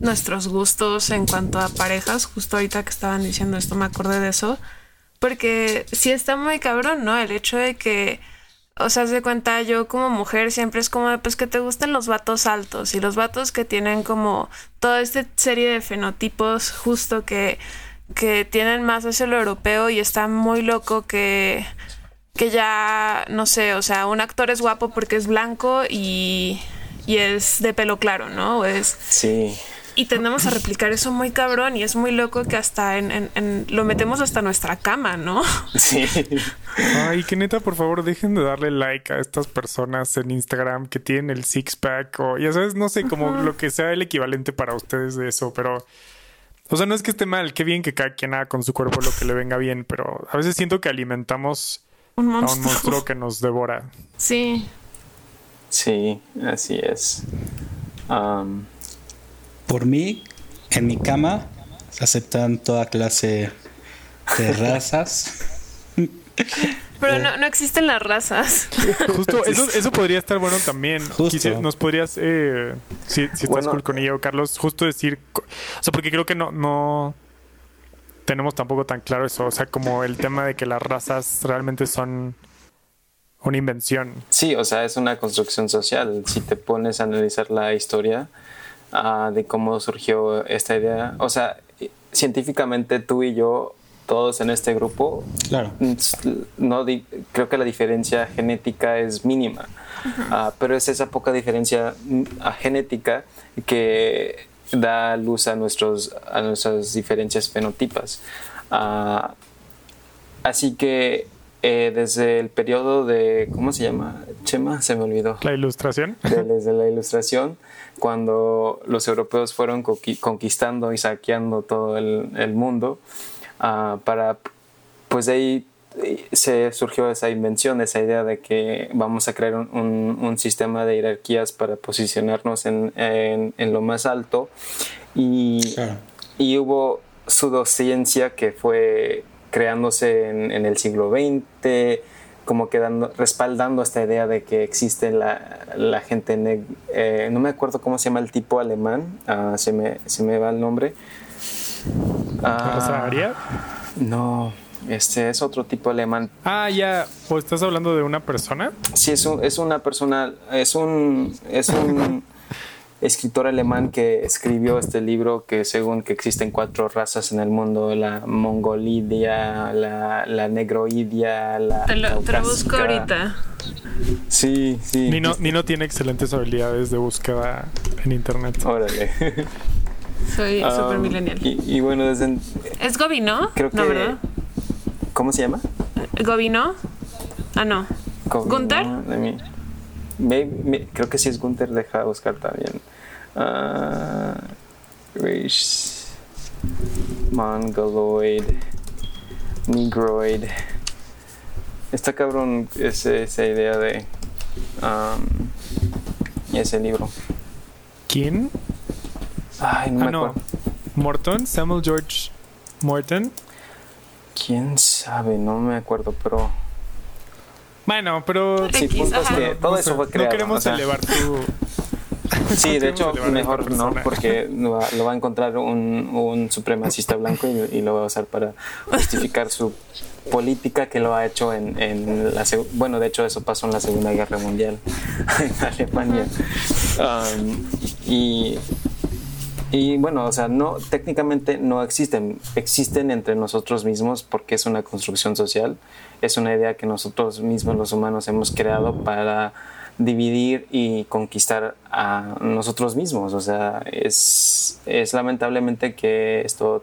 B: nuestros gustos en cuanto a parejas. Justo ahorita que estaban diciendo esto me acordé de eso porque sí está muy cabrón, ¿no? El hecho de que, o sea, se cuenta, yo como mujer siempre es como, pues que te gusten los vatos altos y los vatos que tienen como toda esta serie de fenotipos justo que, que tienen más hacia lo europeo y está muy loco que, que ya, no sé, o sea, un actor es guapo porque es blanco y, y es de pelo claro, ¿no? es,
D: sí
B: y tendemos a replicar eso muy cabrón y es muy loco que hasta en, lo metemos hasta nuestra cama, ¿no? *laughs*
D: Sí.
A: Ay, que neta, por favor, dejen de darle like a estas personas en Instagram que tienen el six pack o ya sabes, no sé, como lo que sea el equivalente para ustedes de eso, pero o sea, no es que esté mal, qué bien que cada quien haga con su cuerpo lo que le venga bien, pero a veces siento que alimentamos a un monstruo que nos devora.
B: Sí.
D: Sí, así es.
C: Por mí, en mi cama, se aceptan toda clase de *laughs* razas.
B: Pero no, no, existen las razas. *laughs*
A: Justo, *laughs* eso, eso podría estar bueno también. nos podrías, eh, si, si estás cool con ello, Carlos, justo decir, o sea, porque creo que no, no tenemos tampoco tan claro eso. O sea, como el tema de que las razas realmente son una invención.
D: Sí, o sea, es una construcción social. Si te pones a analizar la historia, de cómo surgió esta idea. O sea, científicamente tú y yo todos en este grupo,
C: Claro.
D: no creo que la diferencia genética es mínima, Ah, pero es esa poca diferencia mm, ah, genética que da luz a, nuestros, a nuestras diferencias fenotipas. Ah, así que eh, desde el periodo de, ¿cómo se llama? Chema, se me olvidó
A: La ilustración.
D: de- desde la ilustración, cuando los europeos fueron conqui- conquistando y saqueando todo el, el mundo, ah, para, pues de ahí eh, se surgió esa invención, esa idea de que vamos a crear un, un- un sistema de jerarquías para posicionarnos en, en- en lo más alto y,
C: Claro.
D: y hubo pseudociencia que fue creándose en, en el siglo XX, como que dando- respaldando esta idea de que existe la, la gente eh, no me acuerdo cómo se llama el tipo alemán, ah, se, me, se me va el nombre. Ah, no, este es otro tipo alemán.
A: Ah, ya. ¿O estás hablando de una persona?
D: Sí, es, un- es una persona, es un, es un escritor alemán que escribió este libro que según que existen cuatro razas en el mundo, la mongolidia, la, la negroidia, la
B: Te lo, te lo busco ahorita.
D: Sí, sí.
A: Nino, Nino tiene excelentes habilidades de búsqueda en internet.
D: Órale.
B: Soy *laughs*
D: Um,
B: super millennial.
D: y, y bueno, desde...
B: ¿Es Gobino?
D: Creo que...
B: No, ¿verdad?
D: ¿Cómo se llama?
B: ¿Gobino? Ah, no.
D: Como-
B: ¿Gunther?
D: no, de mí. Maybe- me- creo que sí es Gunther, deja buscar también. Ah, race, Mongoloid, Negroid. Está cabrón ese- esa idea de um, ese libro.
A: ¿Quién?
D: Ay, no
A: Ah,
D: me
A: no.
D: acuerdo.
A: Morton, Samuel George Morton.
D: ¿Quién sabe? No me acuerdo, pero...
A: Bueno, pero
D: Sí, punto es que todo
A: no
D: eso fue creado.
A: No queremos
D: o sea,
A: elevar tu.
D: Sí, de *laughs* hecho, mejor no, porque lo va, lo va a encontrar un, un supremacista blanco y, y lo va a usar para justificar su política que lo ha hecho en, en la bueno de hecho eso pasó en la segunda guerra mundial *laughs* en Alemania Um, y y bueno o sea no técnicamente no existen existen entre nosotros mismos porque es una construcción social es una idea que nosotros mismos los humanos hemos creado para dividir y conquistar a nosotros mismos o sea es, es lamentablemente que esto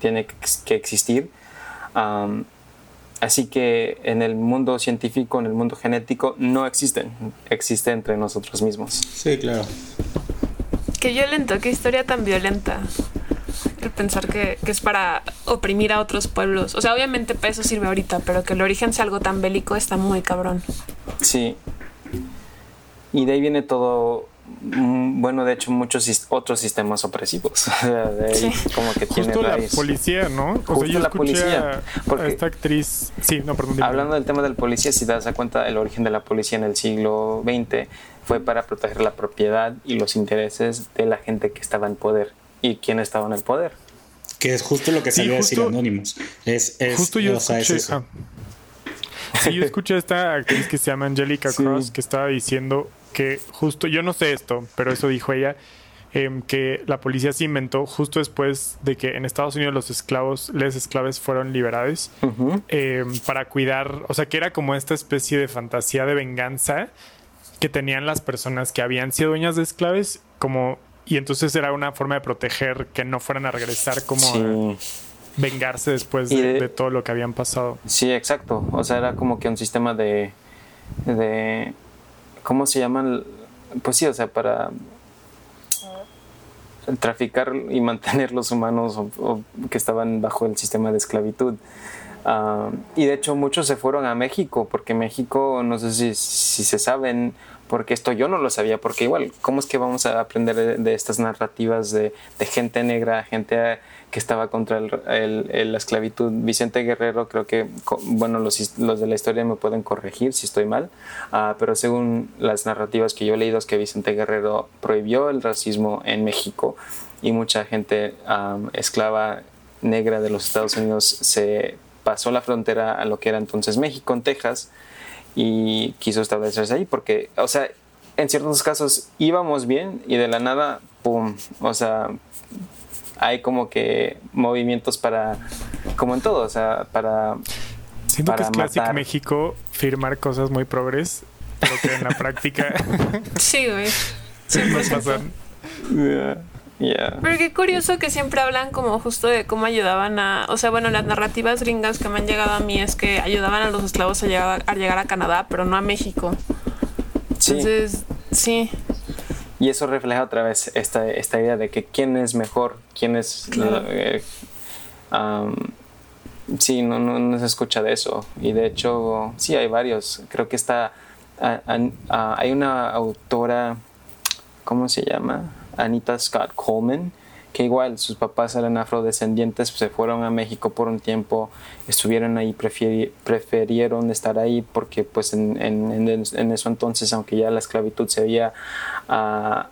D: tiene que existir Um, Así que en el mundo científico, en el mundo genético, no existen. Existe entre nosotros mismos.
C: Sí, claro.
B: Qué violento, qué historia tan violenta. El pensar que, que es para oprimir a otros pueblos. O sea, obviamente para eso sirve ahorita, pero que el origen sea algo tan bélico está muy cabrón.
D: Sí. Y de ahí viene todo. mm, Bueno, de hecho, muchos otros sistemas opresivos. *laughs* De ahí
B: Sí.
D: como que tiene
A: Justo la
D: raíz.
A: policía, ¿no? O
D: Justo
A: sea, yo
D: la policía, porque-
A: a esta actriz. Sí, no, perdón. dime.
D: Hablando del tema del policía, si te das cuenta, el origen de la policía en el siglo XX fue para proteger la propiedad y los intereses de la gente que estaba en poder. ¿Y quién estaba en el poder?
C: Que es justo lo que
A: Sí,
C: sabía decir Anonymous. Es, es,
A: Justo yo
C: o sea, es
A: escuché.
C: eso.
A: ah. Sí, yo escuché a esta actriz que se llama Angelica
D: Sí.
A: Cross que estaba diciendo que justo, yo no sé esto, pero eso dijo ella, em, que la policía se inventó justo después de que en Estados Unidos los esclavos, les esclaves fueron liberados em, para cuidar, o sea, que era como esta especie de fantasía de venganza que tenían las personas que habían sido dueñas de esclaves, como, y entonces era una forma de proteger que no fueran a regresar como a vengarse después de,
D: de-
A: de todo lo que habían pasado.
D: Sí, exacto. O sea, era como que un sistema de, de ¿cómo se llaman? Pues sí, o sea, para traficar y mantener los humanos o- o que estaban bajo el sistema de esclavitud. Ah, y de hecho muchos se fueron a México, porque México, no sé si, si se saben, porque esto yo no lo sabía, porque igual, ¿cómo es que vamos a aprender de, estas narrativas de, gente negra, gente que estaba contra el- el- la esclavitud? Vicente Guerrero, creo que, bueno, los, los de la historia me pueden corregir si estoy mal, ah, pero según las narrativas que yo he leído es que Vicente Guerrero prohibió el racismo en México y mucha gente ah, esclava negra de los Estados Unidos se pasó la frontera a lo que era entonces México, en Texas, y quiso establecerse ahí porque, o sea, en ciertos casos íbamos bien y de la nada, ¡pum! O sea, hay como que movimientos para como en todo, o sea, para...
A: Siento que es clásico
D: matar.
A: México firmar cosas muy progres, pero que en la práctica *laughs*
B: Sí, güey. *laughs* 100%.
A: pasan. *laughs*
D: Yeah, yeah.
B: Pero qué curioso que siempre hablan como justo de cómo ayudaban a, o sea, bueno, las narrativas gringas que me han llegado a mí es que ayudaban a los esclavos a llegar a, llegar a Canadá, pero no a México.
D: Sí.
B: Entonces, sí,
D: Y eso refleja otra vez esta, esta idea de que quién es mejor, quién es...
B: Claro.
D: eh, am, sí, no, no, no se escucha de eso. Y de hecho, sí, hay varios. Creo que está... a- an- a- hay una autora, ¿cómo se llama? Anita Scott Coleman, que igual sus papás eran afrodescendientes, se fueron a México por un tiempo, estuvieron ahí, preferieron estar ahí porque pues en, en, eso entonces, aunque ya la esclavitud se había ah,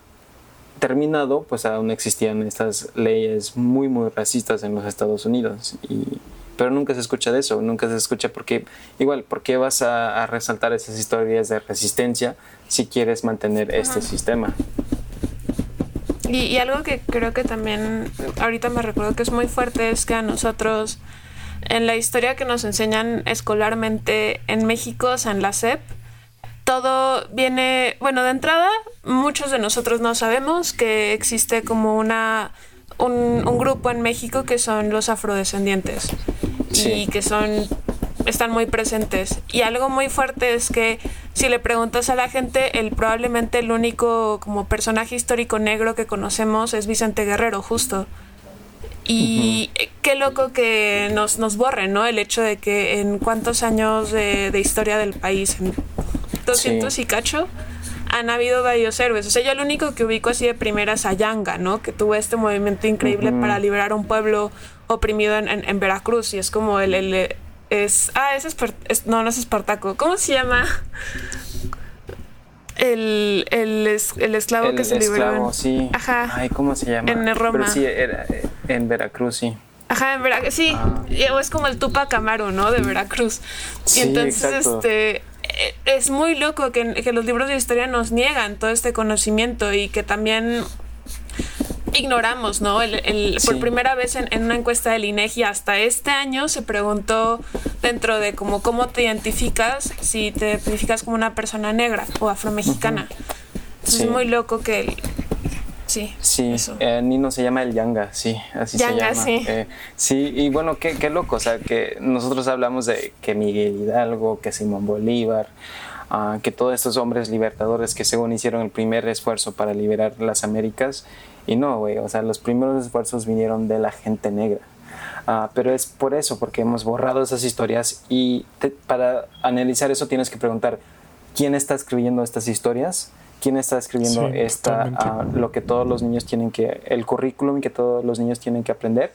D: terminado, pues aún existían estas leyes muy muy racistas en los Estados Unidos. Y, pero nunca se escucha de eso, nunca se escucha porque igual, ¿por qué vas a, a resaltar esas historias de resistencia si quieres mantener este sistema?
B: Y, y algo que creo que también ahorita me recuerdo que es muy fuerte es que a nosotros en la historia que nos enseñan escolarmente en México, o sea, en la SEP, todo viene, bueno, de entrada, muchos de nosotros no sabemos que existe como una un, un grupo en México que son los afrodescendientes
D: Sí.
B: y que son están muy presentes. Y algo muy fuerte es que si le preguntas a la gente, el probablemente el único como personaje histórico negro que conocemos es Vicente Guerrero, justo. Y qué loco que nos, nos borren, ¿no? El hecho de que en cuántos años de, de historia del país, en 200
D: Sí.
B: y cacho, han habido varios héroes. O sea, yo lo único que ubico así de primera es a Yanga, ¿no? Que tuvo este movimiento increíble para liberar a un pueblo oprimido en, en- en Veracruz. Y es como el... el- es, ah, es, es- No, no es Espartaco. ¿Cómo se llama? El, el, es- el esclavo
D: El
B: que se liberó.
D: esclavo,
B: en-
D: sí.
B: Ajá.
D: Ay, ¿cómo se llama?
B: En Roma.
D: Pero sí, era en Veracruz, sí.
B: Ajá, en Veracruz, sí,
D: Ah.
B: es como el Tupac Amaru, ¿no? De Veracruz.
D: Sí,
B: y entonces,
D: exacto.
B: este, eh, es muy loco que, que los libros de historia nos niegan todo este conocimiento y que también ignoramos, ¿no? El, el- Por primera vez en, en una encuesta del INEGI hasta este año se preguntó dentro de como cómo te identificas, si te identificas como una persona negra o afromexicana. Entonces
D: Sí.
B: es muy loco que... el- Sí,
D: Sí, eh, Nino se llama el Yanga, sí, así
B: Yanga,
D: se llama.
B: sí.
D: Eh, sí, y bueno, qué, qué loco, o sea, que nosotros hablamos de que Miguel Hidalgo, que Simón Bolívar, ah, que todos estos hombres libertadores que según hicieron el primer esfuerzo para liberar las Américas, y no, güey, o sea, los primeros esfuerzos vinieron de la gente negra. Ah, pero es por eso, porque hemos borrado esas historias y te- para analizar eso tienes que preguntar, ¿quién está escribiendo estas historias? ¿Quién está escribiendo
A: Sí,
D: esta, ah, lo que todos los niños tienen que, el currículum que todos los niños tienen que aprender?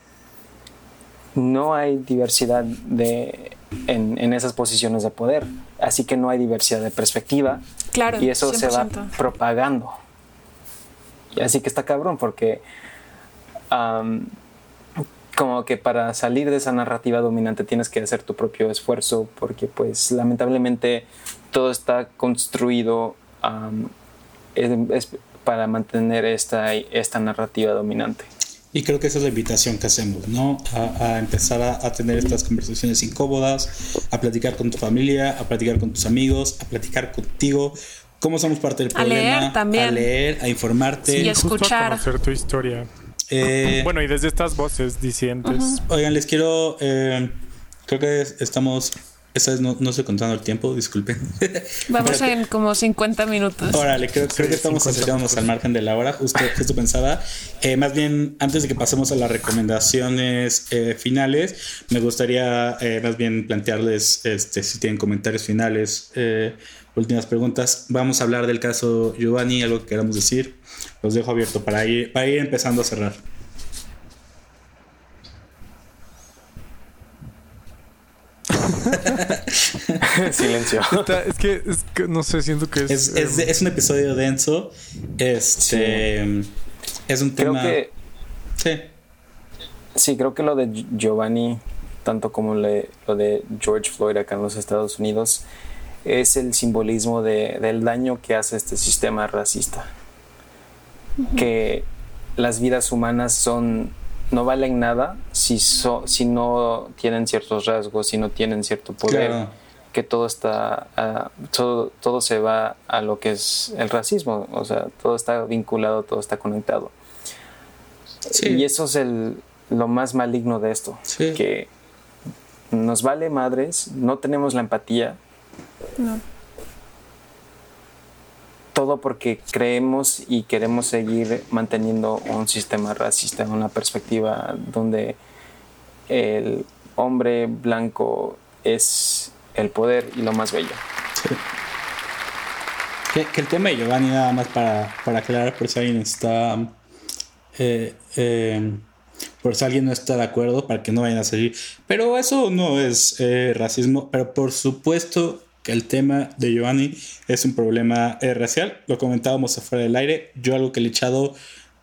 D: No hay diversidad de, en, en esas posiciones de poder, así que no hay diversidad de perspectiva
B: Claro,
D: y eso se va
B: 100%.
D: propagando. Así que está cabrón porque am, como que para salir de esa narrativa dominante tienes que hacer tu propio esfuerzo porque pues lamentablemente todo está construido am, es- es para mantener esta, esta narrativa dominante.
C: Y creo que esa es la invitación que hacemos, ¿no? A, a empezar a, a tener estas conversaciones incómodas, a platicar con tu familia, a platicar con tus amigos, a platicar contigo. ¿Cómo somos parte del
B: A leer
C: problema?
B: también.
C: A leer, a informarte.
B: Y a
A: Justo
B: escuchar.
A: a conocer tu historia.
C: Eh,
A: Bueno, y desde estas voces disidentes.
C: Oigan, les quiero. eh, creo que estamos. Esta vez no, no estoy contando el tiempo, disculpen. *laughs*
B: Vamos
C: Pero-
B: en como 50 minutos.
C: Órale, creo, creo que estamos
A: 50
C: acercándonos al margen de la hora, justo, justo pensaba. Eh, más bien, antes de que pasemos a las recomendaciones eh, finales, me gustaría eh, más bien plantearles, este, si tienen comentarios finales, eh, últimas preguntas. Vamos a hablar del caso Giovanni, algo que queramos decir. Los dejo abierto para ir, para ir empezando a cerrar. *laughs*
D: Silencio.
A: Está- Es que, es que no sé, siento que es.
C: Es, es, es un episodio denso. Este. Es un
D: Creo
C: tema.
D: que
C: Sí.
D: Sí, creo que lo de Gi- Giovanni, tanto como le- lo de George Floyd acá en los Estados Unidos, es el simbolismo de- del daño que hace este sistema racista. Que las vidas humanas son no valen nada si, si no tienen ciertos rasgos, si no tienen cierto poder. Que todo está, ah, todo, todo se va a lo que es el racismo, o sea, todo está vinculado, todo está conectado. Y eso es el, lo más maligno de esto, que nos vale madres, no tenemos la empatía. No todo porque creemos y queremos seguir manteniendo un sistema racista, una perspectiva donde el hombre blanco es el poder y lo más bello.
C: Que, el tema de Giovanni, nada más para, para aclarar por si alguien está. Eh, eh, por si alguien no está de acuerdo, para que no vayan a salir. Pero eso no es eh, racismo. Pero por supuesto que el tema de Giovanni es un problema eh, racial. Lo comentábamos afuera del aire. Yo algo que le he echado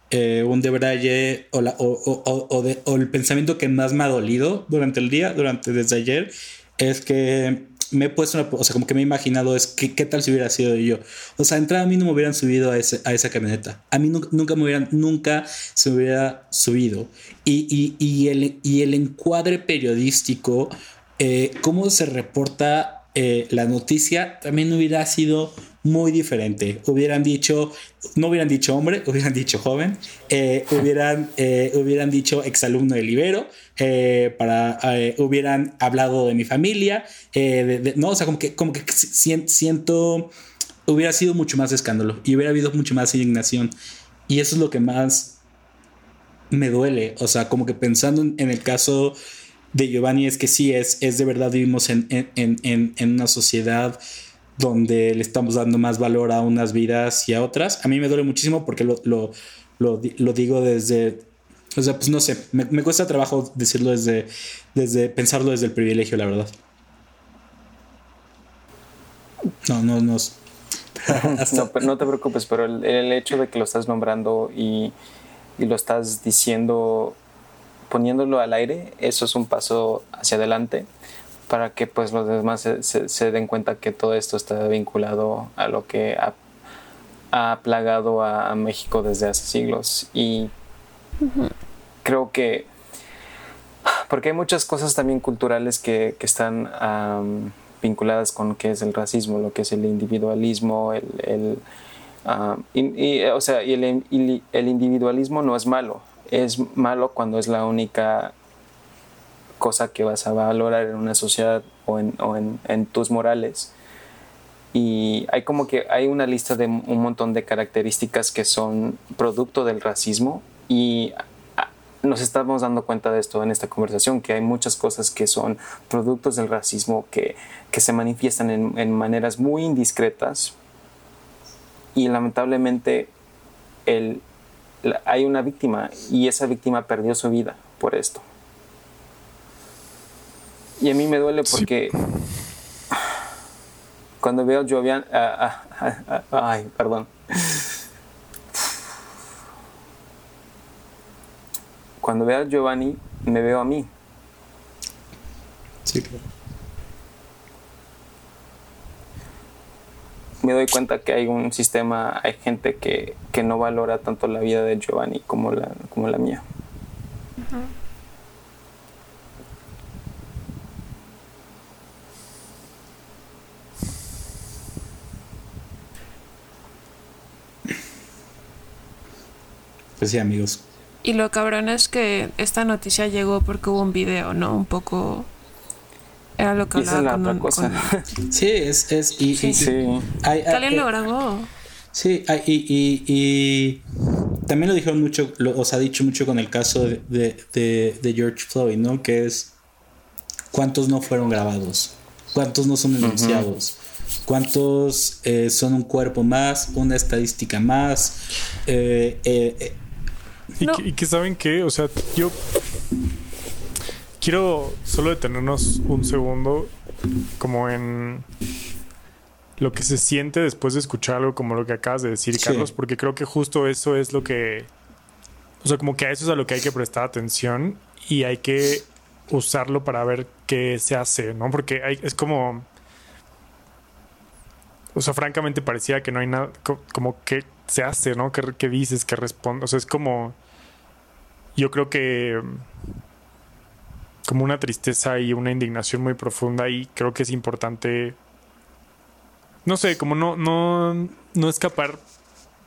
C: eh, un debraye o, o, el pensamiento que más me ha dolido durante el día, durante desde ayer, es que me he puesto una, o sea, como que me he imaginado es que qué tal si hubiera sido yo. O sea, entrada a mí no me hubieran subido a, ese, a esa camioneta. A mí nunca, me hubieran, nunca se me hubiera subido. Y, y, y, el, y el encuadre periodístico, eh, cómo se reporta eh, la noticia también hubiera sido muy diferente. Hubieran dicho, no hubieran dicho hombre, *laughs* hubieran dicho joven, eh, hubieran, eh, hubieran dicho exalumno de Libero, para, hubieran hablado de mi familia, no, o sea, como que, como que siento, hubiera sido mucho más escándalo y hubiera habido mucho más indignación. Y eso es lo que más me duele, o sea, como que pensando en el caso de Giovanni es que sí, es, es de verdad vivimos en, una sociedad donde le estamos dando más valor a unas vidas y a otras. A mí me duele muchísimo porque lo, lo, digo desde, o sea, pues no sé, me, cuesta trabajo decirlo desde, desde, pensarlo desde el privilegio, la verdad. No, no, no. *laughs*
D: no, no, te preocupes, pero el, hecho de que lo estás nombrando y, y lo estás diciendo poniéndolo al aire, eso es un paso hacia adelante para que pues los demás se, den cuenta que todo esto está vinculado a lo que ha, plagado a, México desde hace siglos. Y creo que porque hay muchas cosas también culturales que, están vinculadas con qué es el racismo, lo que es el individualismo, el, o sea, y el individualismo no es malo, es malo cuando es la única cosa que vas a valorar en una sociedad o en, tus morales. Y hay como que hay una lista de un montón de características que son producto del racismo y nos estamos dando cuenta de esto en esta conversación, que hay muchas cosas que son productos del racismo que, se manifiestan en, en maneras muy indiscretas y lamentablemente el, hay una víctima y esa víctima perdió su vida por esto. Y a mí me duele porque cuando veo a Giovanni, ah, ah, ah, ay, perdón. Cuando veo a Giovanni, me veo a mí. Sí, claro. Me doy cuenta que hay un sistema, hay gente que, no valora tanto la vida de Giovanni como la, como la mía.
C: Pues sí, amigos.
B: Y lo cabrón es que esta noticia llegó porque hubo un video, ¿no? Un poco era lo que hablaba con,
C: otra cosa. *laughs* Sí, es, es y, sí. sí.
B: Alguien lo grabó.
C: Sí, y, y, también lo dijeron mucho, lo, os ha dicho mucho con el caso de, de, de, George Floyd, ¿no? Que es cuántos no fueron grabados, cuántos no son denunciados, cuántos eh, son un cuerpo más, una estadística más. Eh, eh,
A: y, que, y que saben que, o sea, yo quiero solo detenernos un segundo como en lo que se siente después de escuchar algo como lo que acabas de decir, Carlos, porque creo que justo eso es lo que, o sea, como que a eso es a lo que hay que prestar atención y hay que usarlo para ver qué se hace, ¿no? Porque hay, es como, o sea, francamente parecía que no hay nada, como que se hace, ¿no? ¿Qué, dices? ¿Qué responde? O sea, es como yo creo que como una tristeza y una indignación muy profunda y creo que es importante no sé, como no no no escapar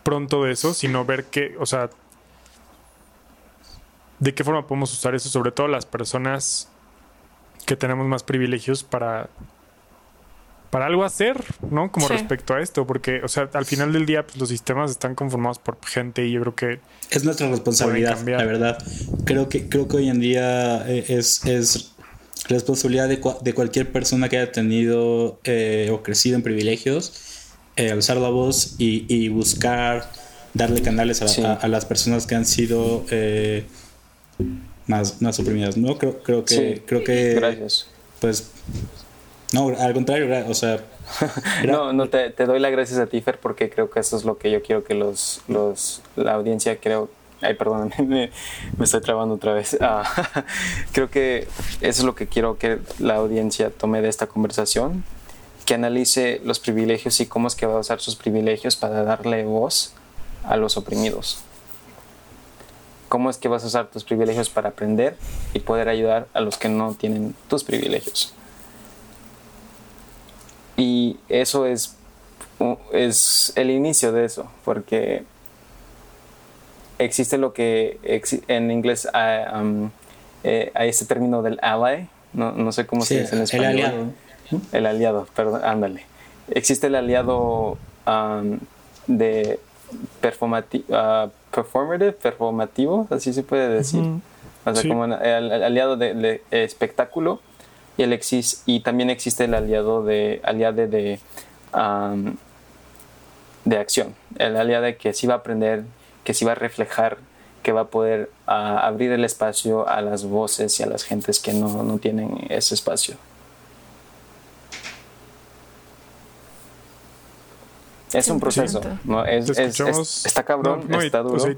A: pronto de eso, sino ver que, o sea, de qué forma podemos usar eso, sobre todo las personas que tenemos más privilegios para para algo hacer, ¿no? Como respecto a esto, porque, o sea, al final del día, pues, los sistemas están conformados por gente y yo creo que
C: es nuestra responsabilidad, la verdad. Creo que creo que hoy en día eh, es, es responsabilidad de, de cualquier persona que haya tenido eh, o crecido en privilegios eh, alzar la voz y, buscar darle canales a, las personas que han sido más, más oprimidas, ¿no? Creo, creo que creo que
D: Gracias.
C: pues no, al contrario, o sea... *laughs*
D: no, no, te, doy las gracias a ti, Fer, porque creo que eso es lo que yo quiero que los, los la audiencia, creo... Ay, perdón, *laughs* me, estoy trabando otra vez. Ah, *laughs* creo que eso es lo que quiero que la audiencia tome de esta conversación, que analice los privilegios y cómo es que va a usar sus privilegios para darle voz a los oprimidos. ¿Cómo es que vas a usar tus privilegios para aprender y poder ayudar a los que no tienen tus privilegios? Y eso es, es el inicio de eso, porque existe lo que en inglés ah, um, eh, hay este término del ally, no, no sé cómo se dice en español. El aliado. El aliado, perdón, ándale. Existe el aliado um, de uh, performative, performativo, así se puede decir. O sea, como el, aliado de espectáculo y, el y también existe el aliado de, aliade de, de acción, el aliado que sí va a aprender, que sí va a reflejar, que va a poder abrir el espacio a las voces y a las gentes que no, no tienen ese espacio. Es un proceso, ¿no? Es, está cabrón, está duro.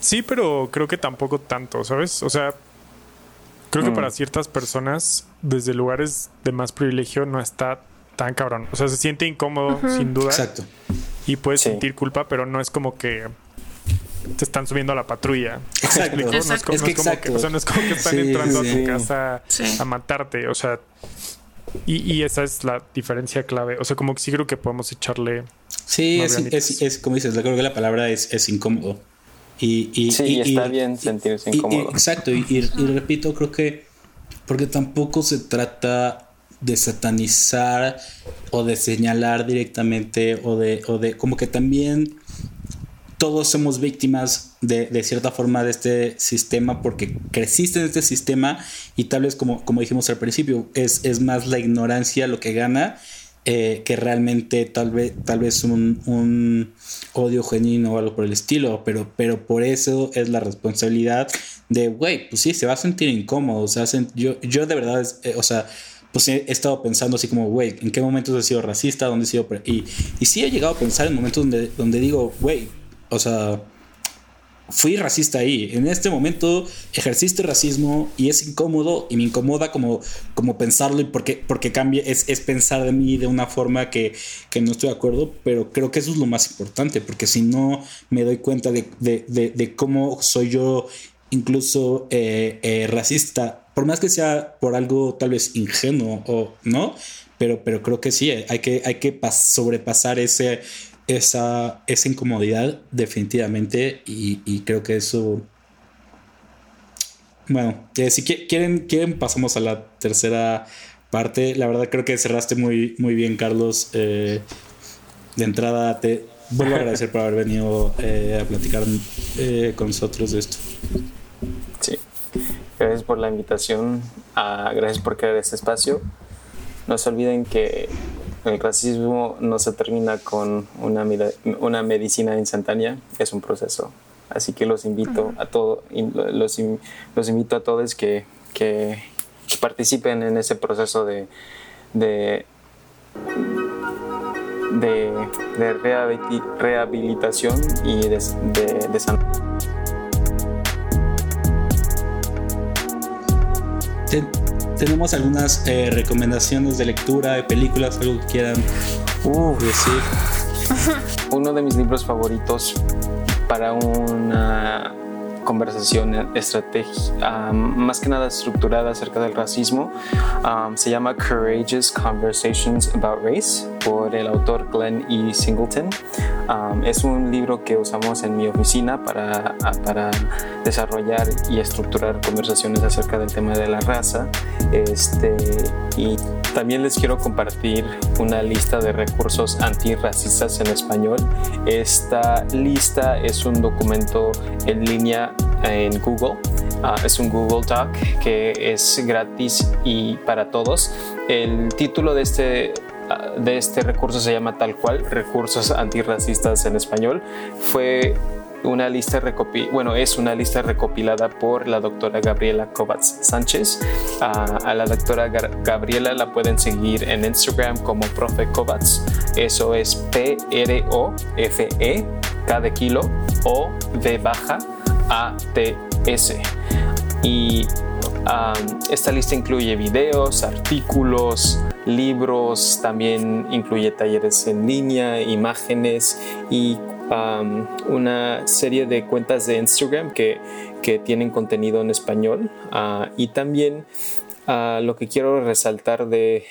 A: sí, pero creo que tampoco tanto, ¿sabes? O sea, Creo que para mm. ciertas personas, desde lugares de más privilegio, no está tan cabrón. O sea, se siente incómodo, sin duda. Exacto. Y puedes sentir culpa, pero no es como que te están subiendo a la patrulla. Exacto. No es, como, que, o sea, no es como que están entrando a tu casa a matarte. O sea, y, esa es la diferencia clave. O sea, como que sí creo que podemos echarle.
C: Sí, es, es, como dices, creo que la palabra es, es incómodo. Y,
D: sí, está bien sentirse incómodo.
C: exacto, y, repito, creo que porque tampoco se trata de satanizar o de señalar directamente o de, o de como que también todos somos víctimas de, de, cierta forma de este sistema porque creciste en este sistema y tal vez como, como dijimos al principio, es, es más la ignorancia lo que gana eh, que realmente tal vez, tal vez un, un, odio genuino o algo por el estilo, pero, pero por eso es la responsabilidad de, güey, pues sí, se va a sentir incómodo, o sea, yo, yo de verdad, eh, o sea, pues he, estado pensando así como, güey, ¿en qué momentos he sido racista? ¿Dónde he sido? Y, y sí he llegado a pensar en momentos donde, donde digo, güey, o sea, fui racista ahí. En este momento ejerciste racismo y es incómodo y me incomoda como, como pensarlo y porque, porque cambia, es, es pensar de mí de una forma que, no estoy de acuerdo, pero creo que eso es lo más importante, porque si no me doy cuenta de, cómo soy yo incluso eh, eh, racista, por más que sea por algo tal vez ingenuo o no, pero, pero creo que sí, hay que, hay que sobrepasar ese esa, esa incomodidad definitivamente y, creo que eso... Bueno, si quieren, quieren pasamos a la tercera parte. La verdad creo que cerraste muy, muy bien, Carlos. Eh, de entrada te vuelvo a agradecer por haber venido eh, a platicar eh, con nosotros de esto.
D: Sí, gracias por la invitación. Ah, gracias por crear este espacio. No se olviden que el racismo no se termina con una, una medicina instantánea, es un proceso. Así que los invito a todos, los, los, invito a todos que, que, participen en ese proceso de, de, de, rehabilitación y de, de, de
C: tenemos algunas eh, recomendaciones de lectura, de películas, algo que quieran decir. *laughs*
D: Uno de mis libros favoritos para una conversación estratégica, más que nada estructurada acerca del racismo. se llama Courageous Conversations About Race por el autor Glenn E. Singleton. es un libro que usamos en mi oficina para, para desarrollar y estructurar conversaciones acerca del tema de la raza. Este, y también les quiero compartir una lista de recursos antirracistas en español. Esta lista es un documento en línea en Google. Ah, es un Google Doc que es gratis y para todos. El título de este ah, de este recurso se llama tal cual, recursos antirracistas en español. Fue una lista bueno, es una lista recopilada por la doctora Gabriela Kovacs Sánchez. a la doctora Gabriela la pueden seguir en Instagram como Profe. Eso es P-R-O-F-E, cada kilo, O de baja, A-T-S. Y esta lista incluye videos, artículos, libros, también incluye talleres en línea, imágenes y una serie de cuentas de Instagram que, tienen contenido en español. Ah, y también ah, lo que quiero resaltar de,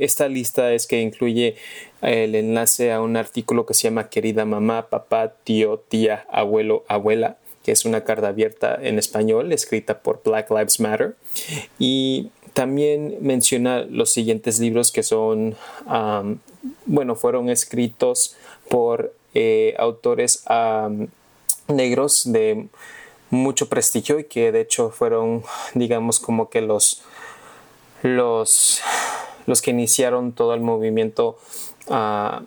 D: esta lista es que incluye el enlace a un artículo que se llama Querida mamá, papá, tío, tía, abuelo, abuela, que es una carta abierta en español escrita por Black Lives Matter. Y también menciona los siguientes libros que son, bueno, fueron escritos por eh, autores negros de mucho prestigio y que de hecho fueron, digamos, como que los, los, los que iniciaron todo el movimiento uh,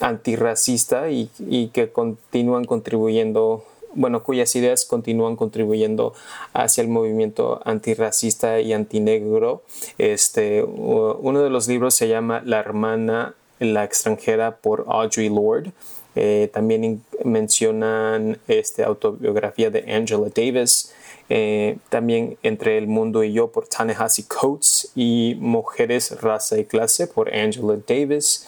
D: antirracista y, que continúan contribuyendo, bueno, cuyas ideas continúan contribuyendo hacia el movimiento antirracista y antinegro. Este, uno de los libros se llama La hermana la extranjera por Audrey Lorde eh, también mencionan esta autobiografía de Angela Davis. Eh, también Entre el Mundo y Yo por Tanehasi Coates y Mujeres, Raza y Clase por Angela Davis.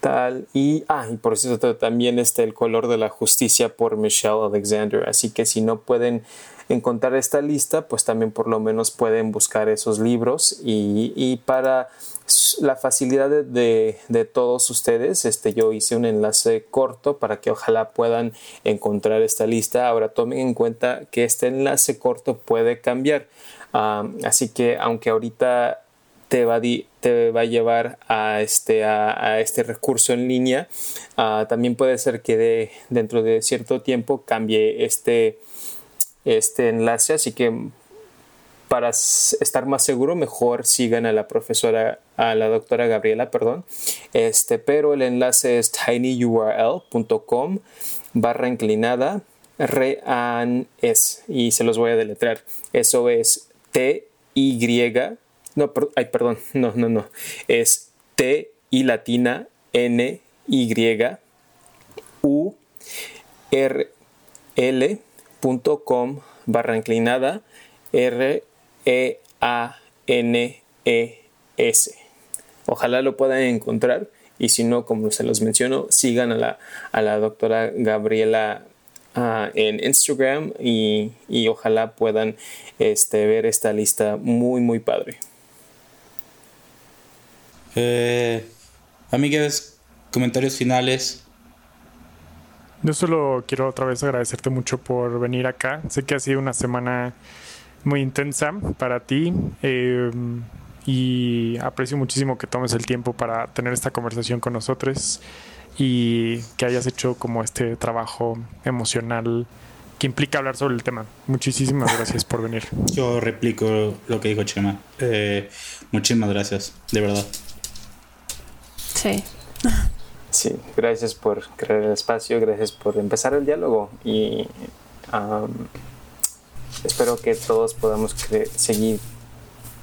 D: Tal, y, ah, y por cierto, también está El Color de la Justicia por Michelle Alexander. Así que si no pueden encontrar esta lista, pues también por lo menos pueden buscar esos libros y, y para la facilidad de, de, todos ustedes, este, yo hice un enlace corto para que ojalá puedan encontrar esta lista. Ahora tomen en cuenta que este enlace corto puede cambiar. así que aunque ahorita te va, a llevar a este, este recurso en línea, ah, también puede ser que de, dentro de cierto tiempo cambie este, este enlace. Así que para estar más seguro, mejor sigan a la profesora, a la doctora Gabriela, perdón. Este, pero el enlace es tinyurl.com barra inclinada reanes y se los voy a deletrear. Eso es T Y no, ay, perdón, no, no, no. Es T y latina N Y U R L.com barra inclinada R e-A-N-E-S. Ojalá lo puedan encontrar y si no, como se los menciono, sigan a la, a la doctora Gabriela ah, en Instagram y, ojalá puedan este, ver esta lista muy, muy padre.
C: Eh, amigues, comentarios finales.
A: Yo solo quiero otra vez agradecerte mucho por venir acá. Sé que ha sido una semana muy intensa para ti eh, y aprecio muchísimo que tomes el tiempo para tener esta conversación con nosotros y que hayas hecho como este trabajo emocional que implica hablar sobre el tema. Muchísimas *laughs* gracias por venir.
C: Yo replico lo que dijo Chema. Eh, muchísimas gracias, de verdad.
B: Sí.
D: Sí, gracias por crear el espacio, gracias por empezar el diálogo y espero que todos podamos seguir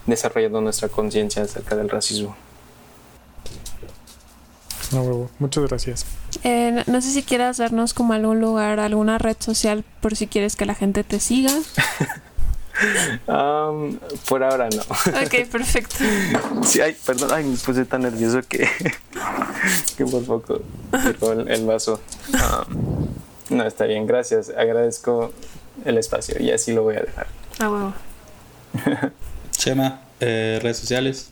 D: desarrollando nuestra conciencia acerca del racismo.
A: muchas gracias.
B: Eh, no sé si quieras darnos como algún lugar, alguna red social por si quieres que la gente te siga. *laughs*
D: por ahora no.
B: Ok, perfecto.
D: Sí, ay, perdón, ay, me puse tan nervioso que, que por poco tiró el, vaso. no, está bien, gracias. Agradezco el espacio y así lo voy a dejar.
B: A huevo.
C: Chema, eh, redes sociales.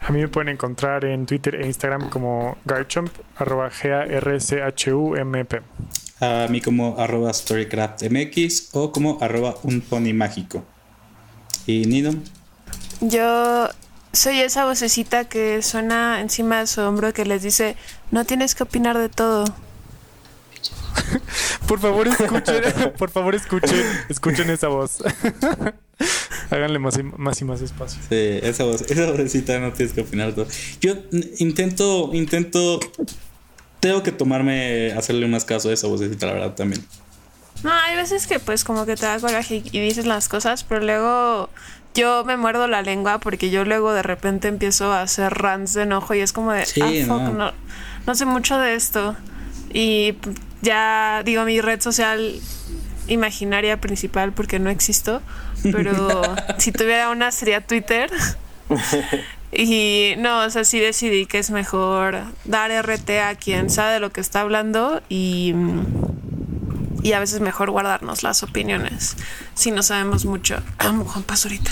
A: A mí me pueden encontrar en Twitter e Instagram como Garchump, arroba G-A-R-C-H-U-M-P.
C: A mí como arroba StorycraftMX o como arroba un pony mágico. ¿Y Nino?
B: Yo soy esa vocecita que suena encima de su hombro que les dice, no tienes que opinar de todo. *laughs*
A: Por favor, escuchen, *laughs* por favor, escuchen, escuchen esa voz. *laughs* Háganle más y, más y más espacio.
C: Sí, esa voz, esa vocecita no tienes que opinar todo. Yo intento, intento, tengo que tomarme, hacerle más caso a esa vocecita, la verdad, también.
B: No, hay veces que pues como que te da coraje y, dices las cosas, pero luego yo me muerdo la lengua porque yo luego de repente empiezo a hacer rants de enojo y es como de,
C: Sí,
B: ah, fuck,
C: no.
B: no. no sé mucho de esto. Y ya digo mi red social imaginaria principal porque no existo, pero *laughs* si tuviera una sería Twitter. *laughs* Y no, o sea, sí decidí que es mejor dar RT a quien sabe de lo que está hablando y, y a veces mejor guardarnos las opiniones si no sabemos mucho. Amo Juan Pazurita.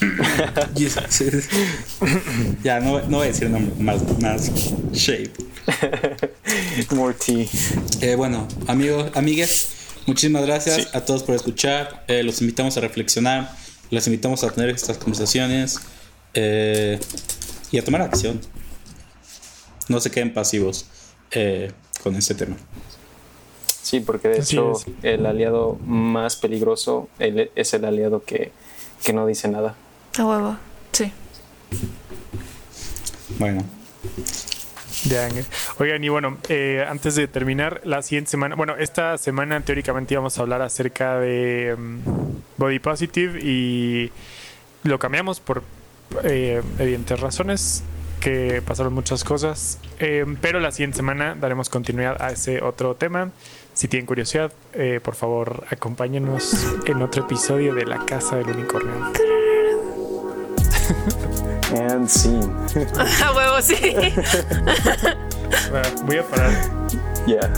B: *laughs*
C: ya, no, no voy a decir nombre más, más shape. *laughs*
D: More tea.
C: Eh, bueno, amigos, amigues, muchísimas gracias a todos por escuchar. Eh, los invitamos a reflexionar, los invitamos a tener estas conversaciones eh, y a tomar acción. No se queden pasivos eh, con este tema.
D: Sí, porque de
A: Así
D: hecho
A: es.
D: el aliado más peligroso el- es el aliado que, que no dice nada.
B: A huevo. Sí.
C: Bueno,
A: Ya. Oigan, y bueno, eh, antes de terminar, la siguiente semana, bueno, esta semana teóricamente íbamos a hablar acerca de mm, Body Positive y lo cambiamos por eh, evidentes razones, que pasaron muchas cosas, eh, pero la siguiente semana daremos continuidad a ese otro tema. Si tienen curiosidad, eh, por favor, acompáñenos en otro episodio de La Casa del Unicornio. *laughs*
D: And scene. *laughs*
B: A huevo, sí. *laughs*
A: Voy a parar.
D: Yeah.